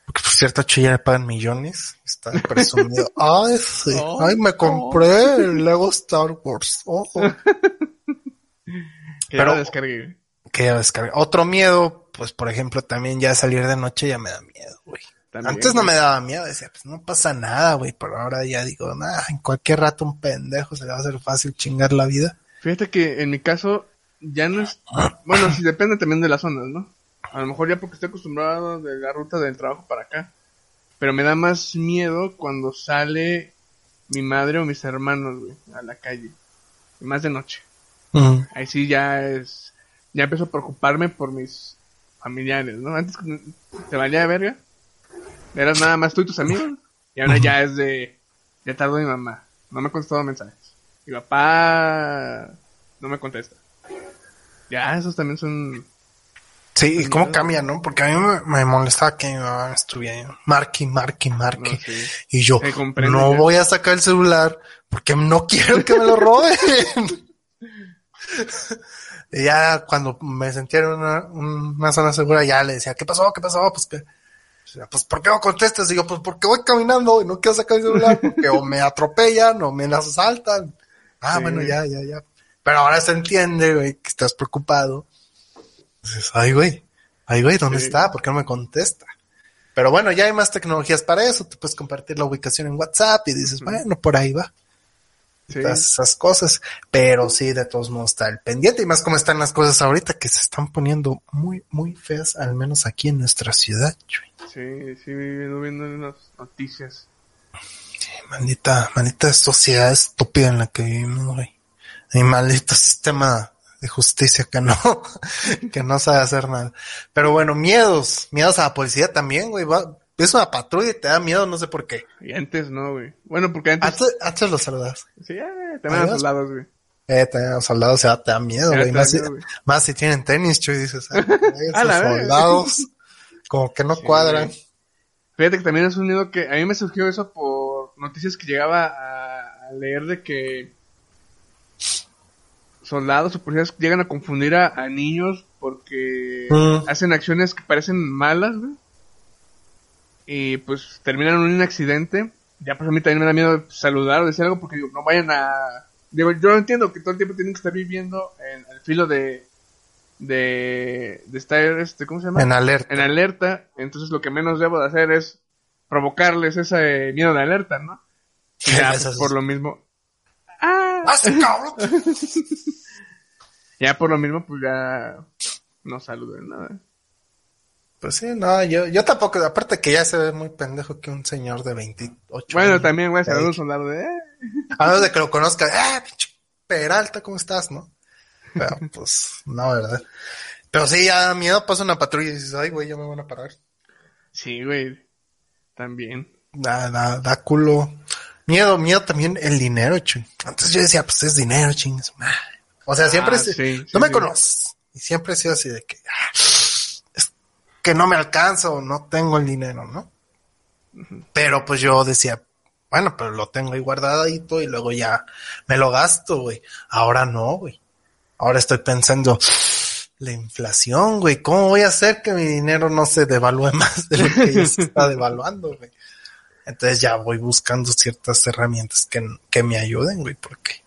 Porque por cierto, Chuy ya le pagan millones. Está presumido. Ay, sí.
Oh,
Ay, me compré el Lego Star Wars.
Que
Pero-
ya descargué.
Que ya descargué. Otro miedo, pues por ejemplo, también ya salir de noche ya me da miedo, güey.
También,
Antes no
güey.
me daba miedo, decía, pues no pasa nada, güey, pero ahora ya digo, nada, en cualquier rato un pendejo se le va a hacer fácil chingar la vida.
Fíjate que en mi caso ya no es... Bueno, sí depende también de las zonas, ¿no? A lo mejor ya porque estoy acostumbrado de la ruta del trabajo para acá. Pero me da más miedo cuando sale mi madre o mis hermanos, güey, a la calle. Y Más de noche. Ahí sí ya es... Ya empiezo a preocuparme por mis familiares, ¿no? Antes te valía de verga. Eras nada más tú y tus amigos. Y ahora ya es de... Ya tardó mi mamá. No me ha contestado mensajes. Mi papá... No me contesta. Ya, esos también son...
Sí, y cómo cambia, ¿no? Porque a mí me, me molestaba que mi mamá estuviera marque, marque, marque.
No, sí.
Y yo, no
ya.
voy a sacar el celular porque no quiero que me lo roben. y ya cuando me sentía en una, una zona segura, ya le decía, ¿qué pasó? ¿Qué pasó? Pues que, pues ¿por qué no contestas? Yo, pues porque voy caminando y no quiero sacar el celular porque o me atropellan o me las asaltan. Ah,
Sí.
bueno, ya, ya, ya. Pero ahora se entiende, güey, que estás preocupado. Dices, ay, güey, ay, güey, ¿dónde
Sí.
está? ¿Por qué no me contesta? Pero bueno, ya hay más tecnologías para eso. Te puedes compartir la ubicación en WhatsApp y dices, bueno, por ahí va.
Sí.
Todas esas cosas. Pero sí, de todos modos está el pendiente. Y más como están las cosas ahorita que se están poniendo muy, muy feas, al menos aquí en nuestra ciudad.
Sí, sí, viendo, viendo las noticias.
Maldita, maldita sociedad estúpida en la que vivimos, güey. Y maldito sistema de justicia que no, que no sabe hacer nada. Pero bueno, miedos, miedos a la policía también, güey. Va, ves una patrulla y te da miedo, no sé por qué.
Y antes no, güey. Bueno, porque antes...
Antes, antes los saludas.
Sí, ya, también a los soldados, güey.
Eh, también a los soldados ya te da miedo,
Ya
güey.
te da
Más, si-
miedo, güey.
más si tienen tenis, chuy, dices. esos
A
soldados, como que no
Sí,
cuadran.
güey. Fíjate que también es un miedo que a mí me surgió eso por noticias que llegaba a, a leer de que soldados o policías llegan a confundir a, a niños porque
Mm.
hacen acciones que parecen malas, güey. Y pues terminan en un accidente. Ya pues a mí también me da miedo saludar o decir algo porque digo, no vayan a... Digo, yo entiendo que todo el tiempo tienen que estar viviendo en el filo de... De, de estar, este, ¿cómo se llama?
En alerta.
en alerta, entonces lo que menos debo de hacer es provocarles ese miedo de alerta, ¿no? Y ya, pues, por lo mismo. ¡Ah!
¡Ah, cabrón!
Ya por lo mismo, pues ya no saluden nada.
Pues sí, no, yo, yo tampoco, aparte que ya se ve muy pendejo que un señor de 28
Bueno,
años,
también, güey,
Ey.
saludos a un soldado de... eh.
A menos de que lo conozca, ah, pinche Peralta, ¿cómo estás, no? Pero, pues, no, ¿verdad? Pero sí, ya da miedo, pasa una patrulla y dices, ay, güey, ya me van a parar.
Sí, güey. También.
Da, da, da culo. Miedo, miedo también el dinero, ching. Antes yo decía, pues es dinero, ching. O sea, siempre,
Ah,
se-
sí, sí,
no me conoces. Y siempre he sido así de que, ah, que no me alcanza o no tengo el dinero, ¿no? Pero pues yo decía, bueno, pero lo tengo ahí guardadito y luego ya me lo gasto, güey. Ahora no, güey. Ahora estoy pensando, la inflación, güey, ¿cómo voy a hacer que mi dinero no se devalúe más de lo que ya se está devaluando, güey? Entonces ya voy buscando ciertas herramientas que, que me ayuden, güey, porque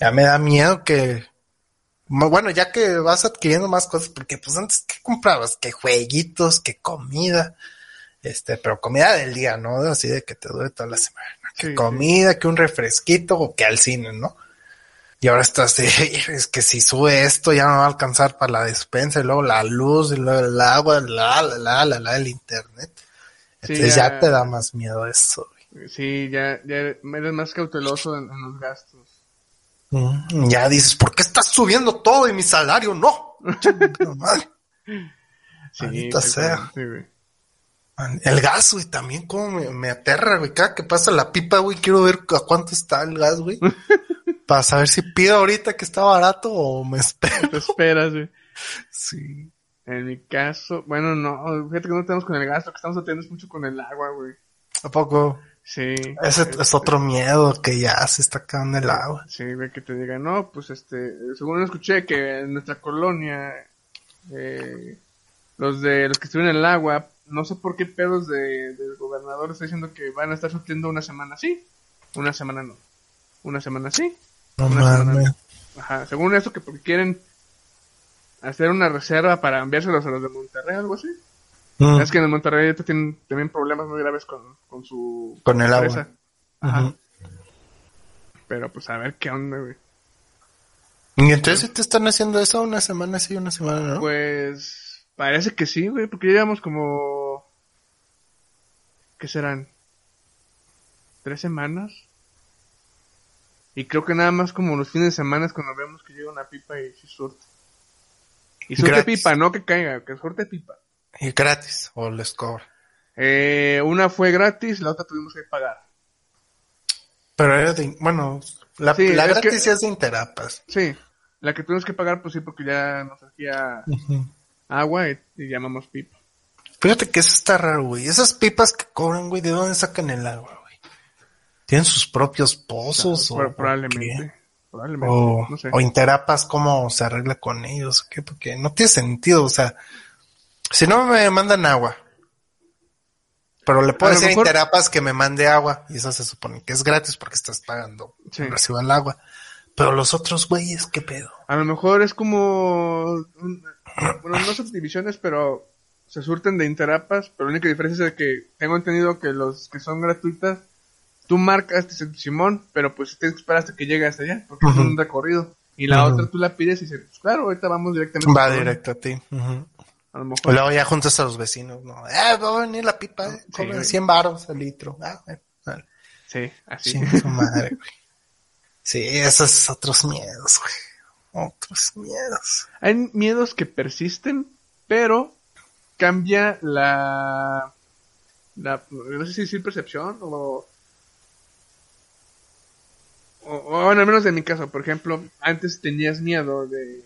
ya me da miedo que, bueno, ya que vas adquiriendo más cosas, porque pues antes, ¿qué comprabas? Que jueguitos, que comida, este, pero comida del día, ¿no? Así de que te dure toda la semana. Que
Sí,
comida, que un refresquito o que al cine, ¿no? Y ahora estás de, es que si sube esto ya no va a alcanzar para la despensa y luego la luz y luego el agua, la, la, la, la, la, el internet.
Sí,
Entonces ya...
ya-
te da más miedo eso. güey.
Sí, ya, ya eres más cauteloso en, en los gastos.
Mm, Ya dices, ¿por qué estás subiendo todo y mi salario no? Madre.
Sí,
sea. El gas, güey, también como me, me aterra, güey. Cada que pasa la pipa, güey, quiero ver a cuánto está el gas, güey. Para saber si pido ahorita que está barato o me espero.
Te esperas, güey.
Sí.
En mi caso, bueno, no, fíjate que no tenemos con el gas, lo que estamos atendiendo es mucho con el agua, güey.
¿A poco?
Sí.
Ese
Este,
es otro miedo que ya se está acabando el agua.
Sí, güey, que te digan, no, pues este, según escuché que en nuestra colonia, eh, los de los que estuvieron en el agua, no sé por qué pedos de, del gobernador está diciendo que van a estar surtiendo una semana sí, una semana no. Una semana sí,
No
Una semana.
mames.
Ajá, según eso, que porque quieren hacer una reserva para enviárselos a los de Monterrey algo así.
Mm,
Es que en el Monterrey ahorita tienen también problemas muy graves con, con su
Con el agua.
Ajá. Pero pues a ver qué onda, güey.
Y entonces, ¿sí te están haciendo eso una semana sí, una semana no?
Pues parece que sí, güey, porque ya llevamos como... ¿Qué serán? ¿Tres semanas? Y creo que nada más como los fines de semana es cuando vemos que llega una pipa y sí surte. Y surte
Gratis.
pipa, no que caiga, que surte pipa.
Y gratis, o les cobra.
Eh, una fue gratis, la otra tuvimos que pagar.
Pero era de, bueno, la,
Sí,
la
es
gratis
que-
es de Interapas.
Sí, la que tuvimos que pagar, pues sí, porque ya nos hacía agua y, y llamamos pipa.
Fíjate que eso está raro, güey. Esas pipas que cobran, güey, ¿de dónde sacan el agua, güey? ¿Tienen sus propios pozos? o,
Pro-
o
probablemente.
qué?
Probablemente.
O,
no sé.
o Interapas, ¿cómo se arregla con ellos? ¿Qué? Porque no tiene sentido, o sea, si no me mandan agua, pero le puedo
A
decir a Interapas que me mande agua, y eso se supone que es gratis porque estás pagando
Sí.
el recibo del agua. Pero los otros güeyes, ¿qué pedo?
A lo mejor es como... bueno, no subdivisiones, pero se surten de Interapas, pero la única diferencia es de que tengo entendido que los que son gratuitas, tú marcas, Simón, pero pues tienes que esperar hasta que llegue hasta allá, porque es un recorrido. Y la otra tú la pides y dices, pues claro, ahorita vamos directamente.
Va
a-
directo a ti.
A lo mejor.
luego ya juntas a los vecinos, ¿no? Eh, va a venir la pipa, eh,
Sí,
cobra
güey.
100 baros el litro. Ah, bueno, vale.
Sí, así.
Su madre, güey. Sí, esos otros miedos, güey. Otros miedos.
Hay miedos que persisten, pero cambia la, la no sé si decir percepción o, o, o, bueno, al menos en mi caso, por ejemplo, antes tenías miedo de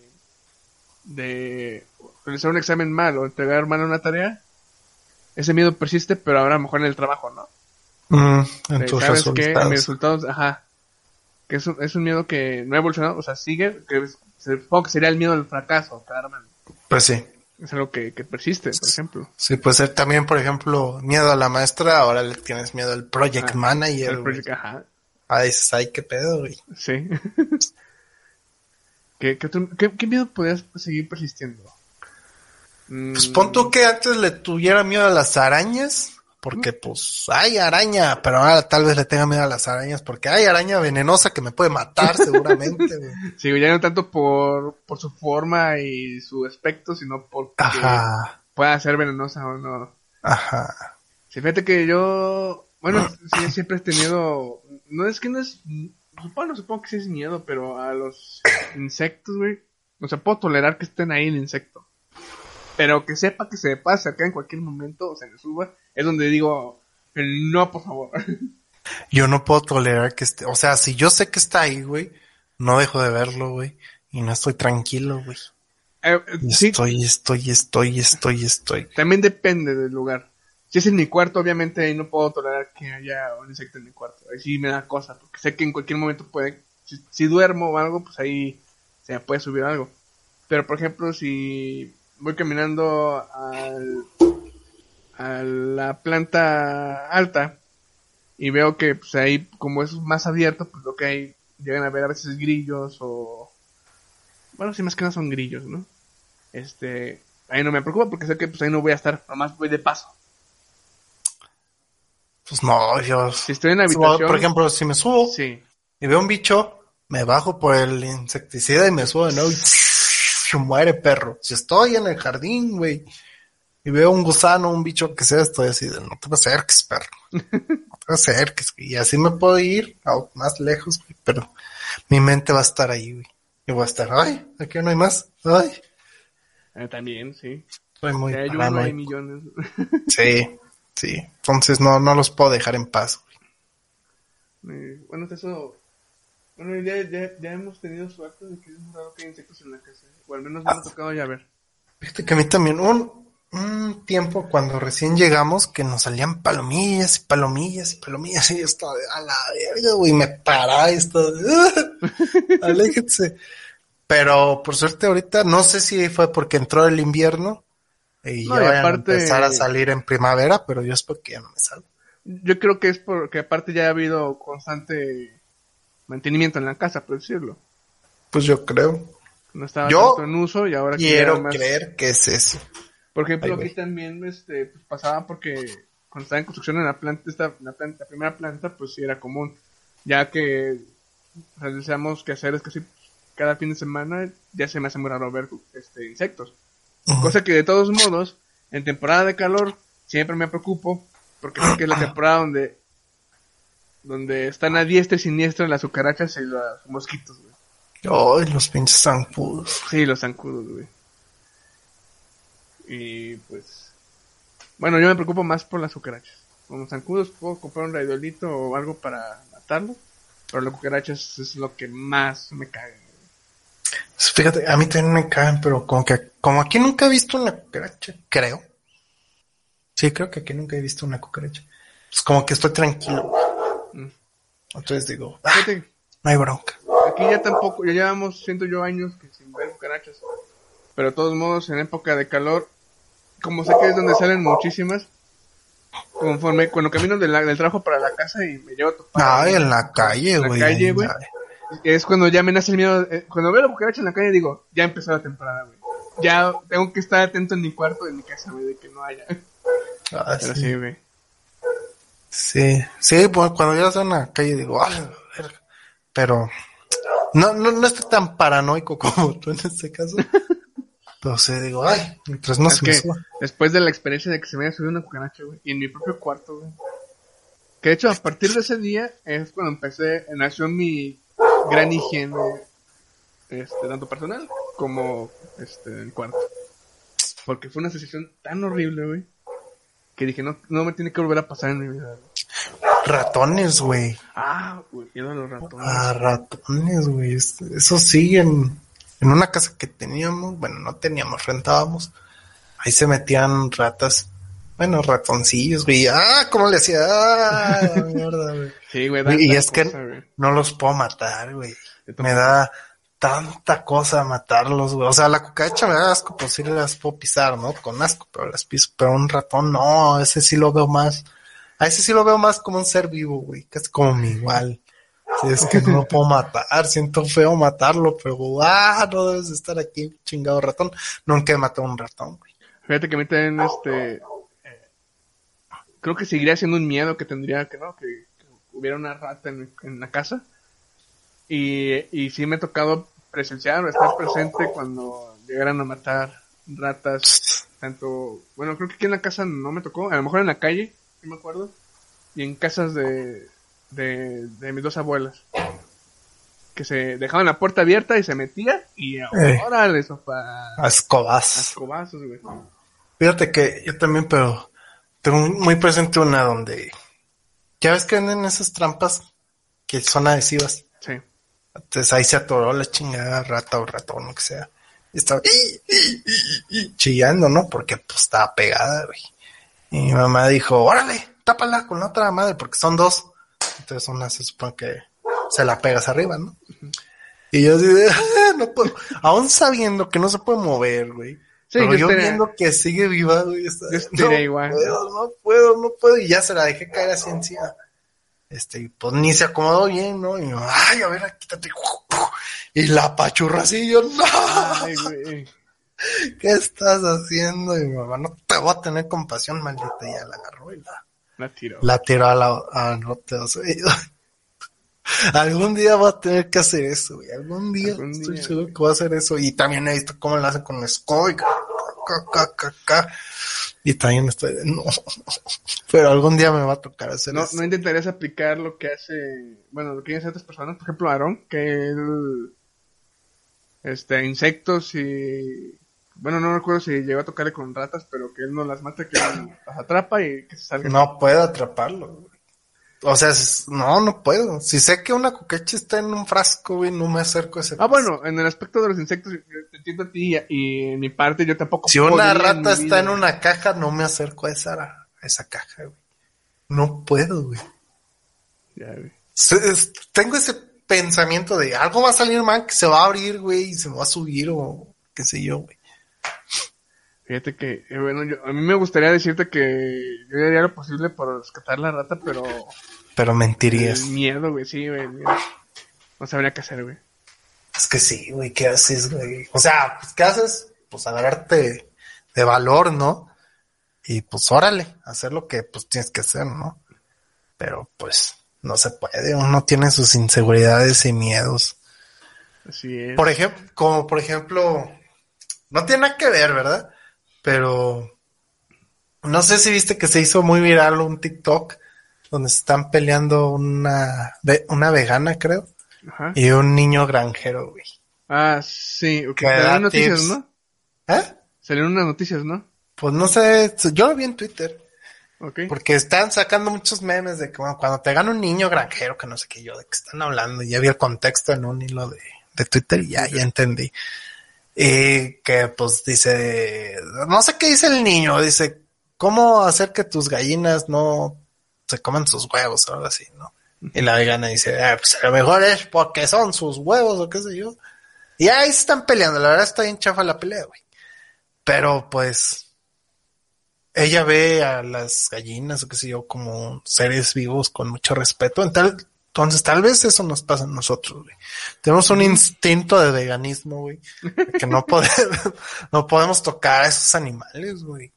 de realizar un examen mal o entregar mal una tarea. Ese miedo persiste, pero ahora a lo mejor en el trabajo, ¿no?
Mm, en tus
¿Sabes
resultados.
Mis resultados, ajá. Que es un, es un miedo que no ha evolucionado, o sea, sigue, que supongo que sería el miedo al fracaso, claramente.
Pues sí.
Es algo que, que persiste, por ejemplo.
Sí, puede ser también, por ejemplo, miedo a la maestra, ahora le tienes miedo al project manager.
El project, ajá,
Ah, dices, ay, qué pedo, güey.
sí. ¿Qué, qué, otro- qué- qué miedo podrías seguir persistiendo?
Pues pon tú que antes le tuviera miedo a las arañas, porque pues hay araña, pero ahora tal vez le tenga miedo a las arañas, porque hay araña venenosa que me puede matar seguramente, güey.
Sí, ya no tanto por, por su forma y su aspecto, sino por
Ajá.
pueda ser venenosa o no.
Ajá.
Sí, fíjate que yo, bueno, sí, siempre he tenido, no es que no es, supongo, supongo que sí es miedo, pero a los insectos, güey, o sea, puedo tolerar que estén ahí el insecto. Pero que sepa que se me pasa acá en cualquier momento, o se me suba, es donde digo, no, por favor.
Yo no puedo tolerar que esté, o sea, si yo sé que está ahí, güey, no dejo de verlo, güey, y no estoy tranquilo, güey.
Eh, sí,
Estoy, estoy, estoy, estoy, estoy.
también depende del lugar. Si es en mi cuarto, obviamente ahí no puedo tolerar que haya un insecto en mi cuarto. Ahí sí me da cosa, porque sé que en cualquier momento puede, si, si duermo o algo, pues ahí se me puede subir algo. Pero por ejemplo, si voy caminando al, a la planta alta y veo que pues ahí como es más abierto, pues lo que hay llegan a ver a veces grillos o bueno, si más que no son grillos, ¿no? Este, ahí no me preocupa porque sé que pues ahí no voy a estar, nomás voy de paso.
Pues no, yo.
Si estoy en la
Subo,
habitación,
por ejemplo, si me subo
sí.
y veo un bicho, me bajo por el insecticida y me subo de nuevo muere perro. Si estoy en el jardín, güey, y veo un gusano, un bicho que sea, estoy así de no te acerques, perro. No te acerques, güey. Y así me puedo ir a más lejos, güey, pero mi mente va a estar ahí, güey. Y voy a estar, ay, aquí no hay más. Ay,
Eh, también, sí.
soy muy
hay uno, hay millones.
Sí, sí. Entonces no, no los puedo dejar en paz, güey.
Eh, bueno, eso. Bueno, ya, ya, ya hemos tenido suerte de que es raro que hay insectos en la casa. O al menos me ha tocado ya ver.
Fíjate que a mí también un, un tiempo cuando recién llegamos que nos salían palomillas y palomillas y palomillas y yo estaba a la verga, güey, me paraba y estaba "Ah, aléjense. Pero por suerte ahorita, no sé si fue porque entró el invierno y
No,
ya
aparte-
a empezar a salir en primavera, pero yo espero que ya no me salga.
Yo creo que es porque aparte ya ha habido constante mantenimiento en la casa, por decirlo.
Pues yo creo.
No estaba
Yo
tanto en uso y ahora
Quiero
más-
creer que es eso.
Por ejemplo,
güey.
aquí también este, pues, pasaba porque cuando estaba en construcción en la planta, esta, la, planta, la primera planta, pues sí era común. Ya que realizamos quehaceres casi cada fin de semana, ya se me hace muy raro ver este, insectos. Cosa que de todos modos, en temporada de calor, siempre me preocupo, porque sé que es la temporada donde, donde están a diestra y siniestra las cucarachas y los mosquitos, güey.
Ay, los pinches zancudos.
Sí, los zancudos, güey. Y pues. Bueno, yo me preocupo más por las cucarachas. Con los zancudos puedo comprar un radiolito o algo para matarlo. Pero las cucarachas es lo que más me caga. güey.
Fíjate, a mí también me caen, pero como que, como aquí nunca he visto una cucaracha, creo. Sí, creo que aquí nunca he visto una cucaracha. Pues como que estoy tranquilo. Entonces digo, ah, no hay bronca.
aquí ya tampoco, ya llevamos, siento yo, años que sin ver cucarachas. Pero de todos modos, en época de calor, como sé que es donde salen muchísimas, conforme, cuando camino de la- del trabajo para la casa y me llevo a topar.
Ay, en la calle,
En la
güey.
calle, güey. Es cuando ya me nace el miedo. eh, cuando veo la cucaracha en la calle, digo, ya empezó la temporada, güey. Ya tengo que estar atento en mi cuarto, en mi casa, güey, de que no haya.
ah,
Pero
sí.
sí, güey.
Sí, sí, pues cuando yo estoy en la calle digo, ah, la verga". pero no, no, no estoy tan paranoico como tú en este caso. Pero sí digo, ay, mientras no
es
se me
que
suba.
después de la experiencia de que se me haya subido una cucaracha, güey, y en mi propio cuarto, güey. Que de hecho, a partir de ese día es cuando empecé, nació mi gran higiene, este, tanto personal como este, en el cuarto. Porque fue una sensación tan horrible, güey, que dije, no, no me tiene que volver a pasar en mi vida.
Ratones, güey.
Ah, güey, los ratones.
Ah, ratones, güey. Es- Eso sí, en, en una casa que teníamos, bueno, no teníamos, rentábamos. Ahí se metían ratas, bueno, ratoncillos, güey. Ah, ¿cómo le hacía? Ah, mierda, güey.
Sí, güey,
Y es que no los puedo matar, güey. Me da tanta cosa matarlos, güey. O sea, la cucaracha me da asco, pues sí las puedo pisar, ¿no? Con asco, pero las piso. Pero un ratón, no, ese sí lo veo más. A ese sí lo veo más como un ser vivo, güey. Casi como mi igual. Sí, es que no lo puedo matar. Siento feo matarlo, pero, ah, no debes de estar aquí, chingado ratón. Nunca he matado a un ratón, güey.
Fíjate que a mí también, este... creo que seguiría siendo un miedo que tendría que, ¿no? Que, que hubiera una rata en, en la casa. Y, y sí me ha tocado presenciar o estar presente cuando llegaran a matar ratas tanto, bueno, creo que aquí en la casa no me tocó, a lo mejor en la calle, no me acuerdo, y en casas de, de, de mis dos abuelas. Que se dejaban la puerta abierta y se metía y
Eh.
órale, sofá.
A escobas.
Ascobazos, güey.
Fíjate que yo también, pero tengo muy presente una donde ya ves que venden esas trampas que son adhesivas.
Sí.
Entonces ahí se atoró la chingada rata o ratón, lo que sea. Y estaba chillando, ¿no? Porque pues estaba pegada, güey. Y mi mamá dijo, órale, tápala con la otra madre, porque son dos. Entonces una se supone que se la pegas arriba, ¿no? Y yo así de, "Ah, no puedo. Aún sabiendo que no se puede mover, güey.
Sí,
pero
yo
viendo que sigue viva, güey. está-
Yo estaría
no
igual.
puedo, no puedo, no puedo. Y ya se la dejé caer así encima. Este, y pues ni se acomodó bien, ¿no? Y yo, ay, a ver, quítate. Y la apachurra así, yo, no,
Ay, güey.
¿qué estás haciendo? Y mi mamá, no te voy a tener compasión, maldita. Y ya la agarró y la,
La tiró.
la tiró a la, al bote de basura. Algún día voy a tener que hacer eso, güey. Algún día
Algún
estoy
día,
seguro que voy a hacer eso. Y también he visto cómo lo hacen con el escoba y, también estoy de no. Pero algún día me va a tocar hacer
No,
eso.
no intentarías aplicar lo que hace, bueno, lo que hacen otras personas, por ejemplo, Aarón, que él, este, insectos y, bueno, no recuerdo si llegó a tocarle con ratas, pero que él no las mata, que él las atrapa y que se salga.
No puedo atraparlo. O sea, no, no puedo. Si sé que una cucacha está en un frasco, güey, no me acerco a ese
Ah, bueno, en el aspecto de los insectos, te entiendo a ti y, en mi parte yo tampoco.
Si una rata está en una caja, no me acerco a esa, a esa caja, güey. No puedo, güey.
Ya, güey.
Tengo ese pensamiento de algo va a salir mal, que se va a abrir, güey, y se me va a subir o qué sé yo, güey.
Fíjate que, eh, bueno, yo, a mí me gustaría decirte que yo haría lo posible por rescatar la rata, pero
Pero mentirías.
el miedo, güey, sí, güey. No sabría qué hacer, güey.
Es que sí, güey, ¿qué haces, güey? O sea, pues, ¿qué haces? Pues agarrarte de valor, ¿no? Y pues órale, hacer lo que pues tienes que hacer, ¿no? Pero pues no se puede, uno tiene sus inseguridades y miedos.
Así es.
Por ejemplo, como por ejemplo, no tiene nada que ver, ¿verdad? Pero no sé si viste que se hizo muy viral un TikTok donde están peleando una, una vegana, creo,
Ajá.
y un niño granjero, güey.
Ah, sí. ok,
Que da
Salieron noticias,
tips.
¿no?
¿Eh?
Salieron unas noticias, ¿no?
Pues no sé, yo lo vi en Twitter,
Ok.
porque están sacando muchos memes de que bueno, cuando te gana un niño granjero, que no sé qué yo, de qué están hablando, y ya vi el contexto en un hilo de, de Twitter y ya, ya entendí. Y que pues dice, no sé qué dice el niño, dice, ¿cómo hacer que tus gallinas no se coman sus huevos o algo así, no? Y la vegana dice, ah, pues a lo mejor es porque son sus huevos o qué sé yo. Y ahí se están peleando, la verdad está bien chafa la pelea, güey. Pero pues ella ve a las gallinas o qué sé yo como seres vivos con mucho respeto. Entonces tal vez eso nos pasa a nosotros, güey. Tenemos un instinto de veganismo, güey, que no podemos, no podemos tocar a esos animales, güey.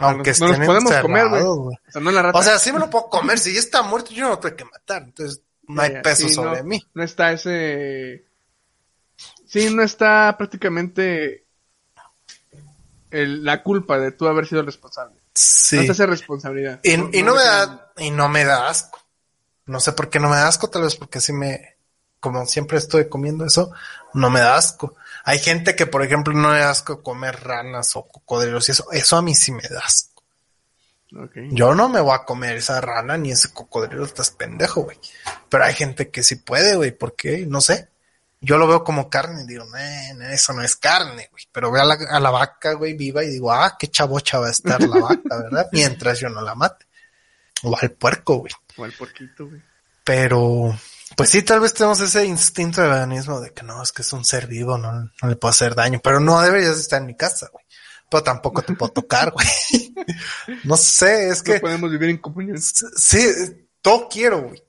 Aunque
no los podemos comer, güey. O sea, no.
O sea, sí me lo puedo comer. Si ya está muerto, yo no lo tengo que matar. Entonces, no hay
Ya,
peso
sí,
sobre
no,
mí.
No está ese. Sí, no está prácticamente el- la culpa de tú haber sido el responsable.
Sí.
No está esa responsabilidad.
Y, y no me da, y no me da asco. No sé por qué no me da asco, tal vez porque así me, como siempre estoy comiendo eso, no me da asco. Hay gente que, por ejemplo, no le asco comer ranas o cocodrilos y eso, eso a mí sí me da asco. Yo no me voy a comer esa rana ni ese cocodrilo, estás pendejo, güey. Pero hay gente que sí puede, güey, ¿por qué? No sé. Yo lo veo como carne y digo, "Nee, nee, eso no es carne, güey. Pero veo a la, a la vaca, güey, viva y digo, ah, qué chavocha va a estar la vaca, ¿verdad? Mientras yo no la mate. O al puerco, güey.
O el porquito, güey.
Pero, pues sí, tal vez tenemos ese instinto de veganismo de que no, es que es un ser vivo, no, no le puedo hacer daño. Pero no deberías estar en mi casa, güey. Pero tampoco te puedo tocar, güey. No sé, es
No
que...
podemos vivir en comunión.
Sí, todo quiero, güey.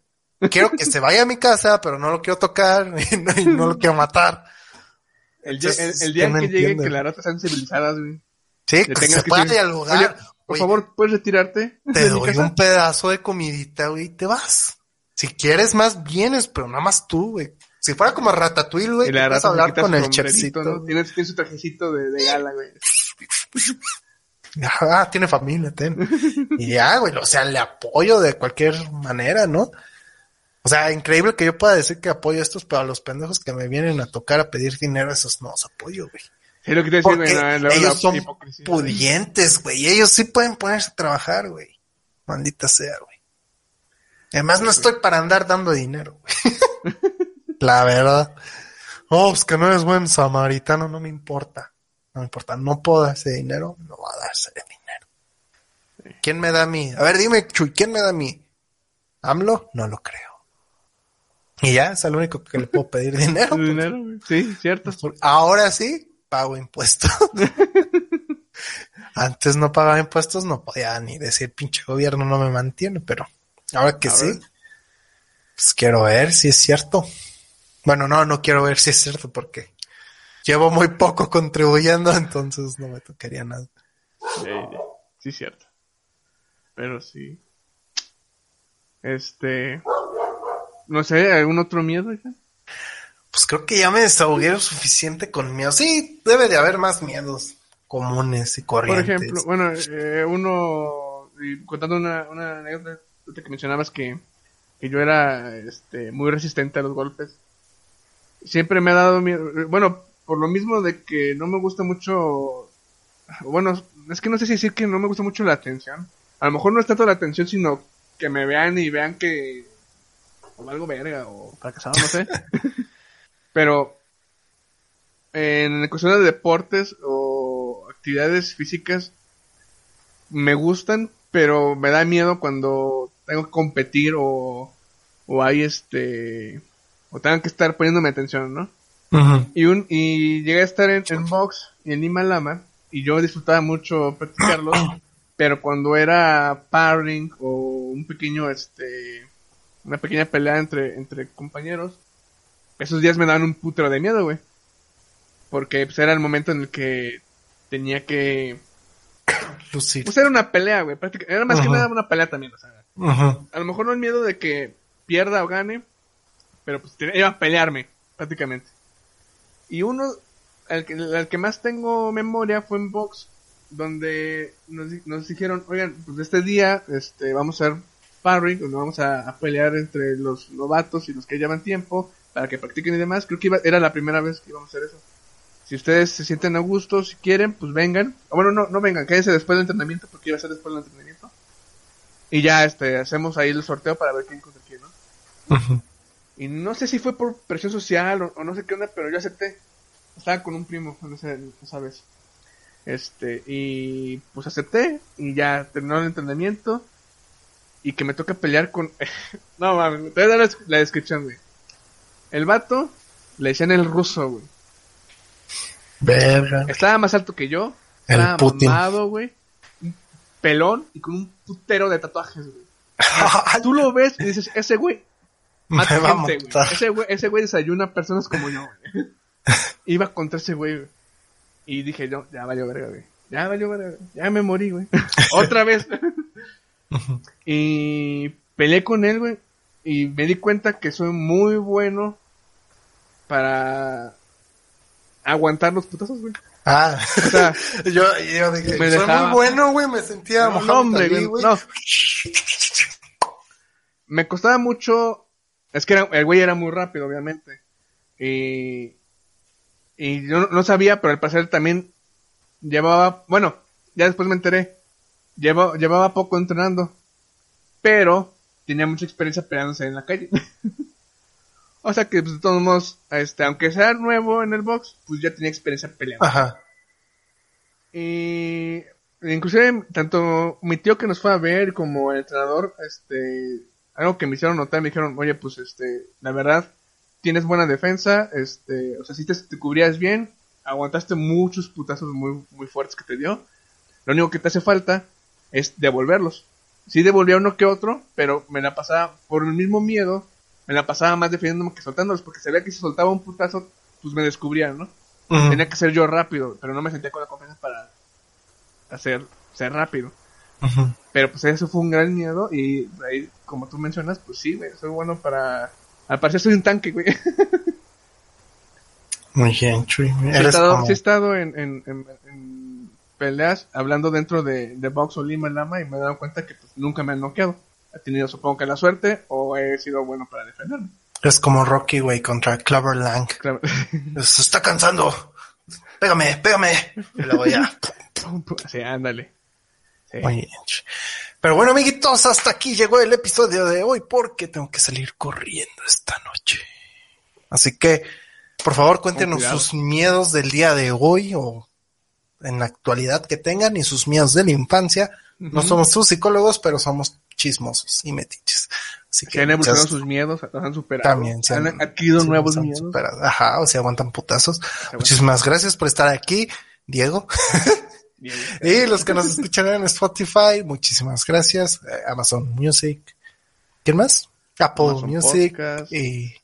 Quiero que se vaya a mi casa, pero no lo quiero tocar y no, y no lo quiero matar.
El,
Entonces,
el día en
no
que llegue
entiendo.
que las ratas sean civilizadas, güey.
Sí, que se pueda dialogar.
Oye, por
Oye,
favor, ¿puedes retirarte?
te doy un pedazo de comidita, güey, y te vas. Si quieres más, vienes, pero nada más tú, güey. Si fuera como Ratatouille, güey,
rata se
hablar con el chefcito.
¿no? Tiene, tiene su trajecito de, de gala, güey.
Ah, tiene familia, ten. Y ya, güey, o sea, le apoyo de cualquier manera, ¿no? O sea, increíble que yo pueda decir que apoyo a estos, pero a los pendejos que me vienen a tocar a pedir dinero, esos no los apoyo, güey.
Es lo que te decía,
Porque
güey, la- la-
ellos son pudientes, güey. y Ellos sí pueden ponerse a trabajar, güey. Maldita sea, güey. Además, no estoy para andar dando dinero, güey. La verdad. Oh, pues que no eres buen samaritano, no me importa. No me importa. No puedo dar ese dinero, no va a darse dinero. ¿Quién me da a mí? A ver, dime, Chuy, ¿quién me da a mí? ¿AMLO? No lo creo. Y ya, es el único que le puedo pedir dinero.
Tu dinero. Sí, cierto.
Ahora sí, pago impuestos. Antes no pagaba impuestos, no podía ni decir pinche gobierno no me mantiene, pero ahora que sí, pues quiero ver si es cierto. Bueno, no, no quiero ver si es cierto porque llevo muy poco contribuyendo, entonces no me tocaría nada.
Sí, sí, cierto. Pero sí. Este. No sé, ¿algún otro miedo, hija?
Pues creo que ya me desahogué lo suficiente con miedo. Sí, debe de haber más miedos comunes y
Por
corrientes.
ejemplo, bueno, eh, uno. contando una, una anécdota que mencionabas que, que yo era este, muy resistente a los golpes. Siempre me ha dado miedo. Bueno, por lo mismo de que no me gusta mucho. Bueno, es que no sé si decir que no me gusta mucho la atención. A lo mejor no es tanto la atención, sino que me vean y vean que. O algo verga, o fracasado, no sé. Pero. En cuestión de deportes o actividades físicas. Me gustan, pero me da miedo cuando tengo que competir o. O hay este. O tengan que estar poniéndome atención, ¿no? Y, un, y llegué a estar en, en box y en Lima Lama y yo disfrutaba mucho practicarlo, pero cuando era parring o un pequeño, este, una pequeña pelea entre, entre compañeros, esos días me daban un putero de miedo, güey. Porque pues, era el momento en el que tenía que...
Lucir.
Pues era una pelea, güey. Era más que nada una pelea también, o sea. A lo mejor no el miedo de que pierda o gane, pero pues iba a pelearme, prácticamente. Y uno, el que, que más tengo memoria fue en box, donde nos, nos dijeron, oigan, pues este día este, vamos a hacer parring, donde vamos a, a pelear entre los novatos y los que llevan tiempo, para que practiquen y demás. Creo que iba- era la primera vez que íbamos a hacer eso. Si ustedes se sienten a gusto, si quieren, pues vengan. O bueno, no, no vengan, quédense después del entrenamiento, porque iba a ser después del entrenamiento. Y ya, este, hacemos ahí el sorteo para ver quién contra quién, ¿no? Y no sé si fue por presión social o, o no sé qué onda, pero yo acepté. Estaba con un primo esa, esa vez. Este, y pues acepté y ya terminó el entrenamiento. Y que me toca pelear con... no mames, te voy a dar la, la descripción, güey. El vato le decían el ruso, güey.
Verga.
Estaba más alto que yo. Estaba mamado, güey. Un pelón y con un putero de tatuajes, güey. Tú lo ves y dices, ese güey mata
Me
gente, güey. Ese güey, ese güey desayuna personas como yo, güey. Iba contra ese güey, güey. Y dije yo, ya valió verga, güey. Ya valió verga, güey. Ya me morí, güey. Otra vez. y peleé con él, güey. Y me di cuenta que soy muy bueno para aguantar los putazos, güey.
Ah,
O sea,
yo, yo dije,
Me
soy
dejaba.
muy bueno, güey, me sentía
no, no, hombre,
Ali,
güey, no. Me costaba mucho. Es que era- el güey era muy rápido, obviamente. Y. Y yo no, no sabía, pero al parecer también llevaba. Bueno, ya después me enteré. Lleva, llevaba poco entrenando. Pero tenía mucha experiencia peleándose en la calle. o sea que, pues, de todos modos, este, aunque sea nuevo en el box, pues ya tenía experiencia peleando.
Ajá.
Y inclusive tanto mi tío que nos fue a ver como el entrenador, este, algo que me hicieron notar, me dijeron, oye, pues este, la verdad, tienes buena defensa, este, o sea, si te, te cubrías bien, aguantaste muchos putazos muy, muy fuertes que te dio. Lo único que te hace falta es devolverlos. Sí devolvía uno que otro, pero me la pasaba, por el mismo miedo, me la pasaba más defendiéndome que soltándolos, porque sabía que si soltaba un putazo, pues me descubrían, ¿no? Tenía que ser yo rápido, pero no me sentía con la confianza para hacer ser rápido. Pero pues eso fue un gran miedo y ahí, como tú mencionas, pues sí, güey, soy bueno para... Al parecer soy un tanque, güey.
Muy bien, Chuy.
he estado,
como...
sí he estado en, en, en- en peleas hablando dentro de, de Box o Lima Lama y me he dado cuenta que pues, nunca me han noqueado. He tenido supongo que la suerte o he sido bueno para defenderme.
Es como Rocky, güey, contra Clover Lang.
Claro.
Se está cansando. Pégame, pégame. Y luego ya.
Pum, pum. Sí, ándale. Sí.
Muy bien. Pero bueno, amiguitos, hasta aquí llegó el episodio de hoy porque tengo que salir corriendo esta noche. Así que, por favor, cuéntenos sus miedos del día de hoy o en la actualidad que tengan y sus miedos de la infancia. No somos sus psicólogos, pero somos chismosos y metiches. Así
Que han evolucionado
muchas-
sus miedos, los han superado.
también se
han, adquirido
se
nuevos
han
miedos.
superado. Ajá, o sea, aguantan putazos. Muchísimas gracias por estar aquí, Diego.
Bien.
Y los que nos escuchan en Spotify, muchísimas gracias. Eh, Amazon Music. ¿Quién más? Apple
Amazon
Music
Podcast.
y,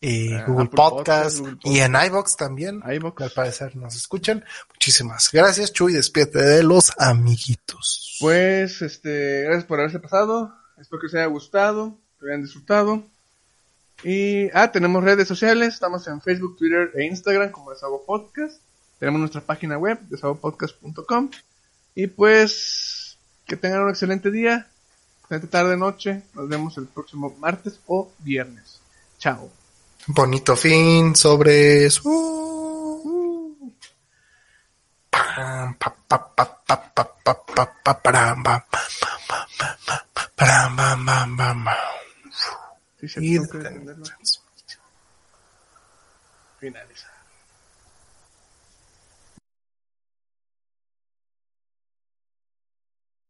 y
Ah,
Google Podcast,
Podcast, Google
y en iBox también.
iVoox.
Al parecer nos escuchan. Muchísimas gracias, Chuy. Despídete de los amiguitos.
Pues, este, gracias por haberse pasado. Espero que os haya gustado, que hayan disfrutado. Y, ah, tenemos redes sociales. Estamos en Facebook, Twitter e Instagram como Desahogo Podcast. Tenemos nuestra página web, desahogopodcast.com. Y pues, que tengan un excelente día, excelente tarde, noche. Nos vemos el próximo martes o viernes. Chao.
Bonito fin sobre su... Pam, pa, pa, pa, pa, pa, pa, pa, pa, param, param.
Sí, se
Y.
Finalizar.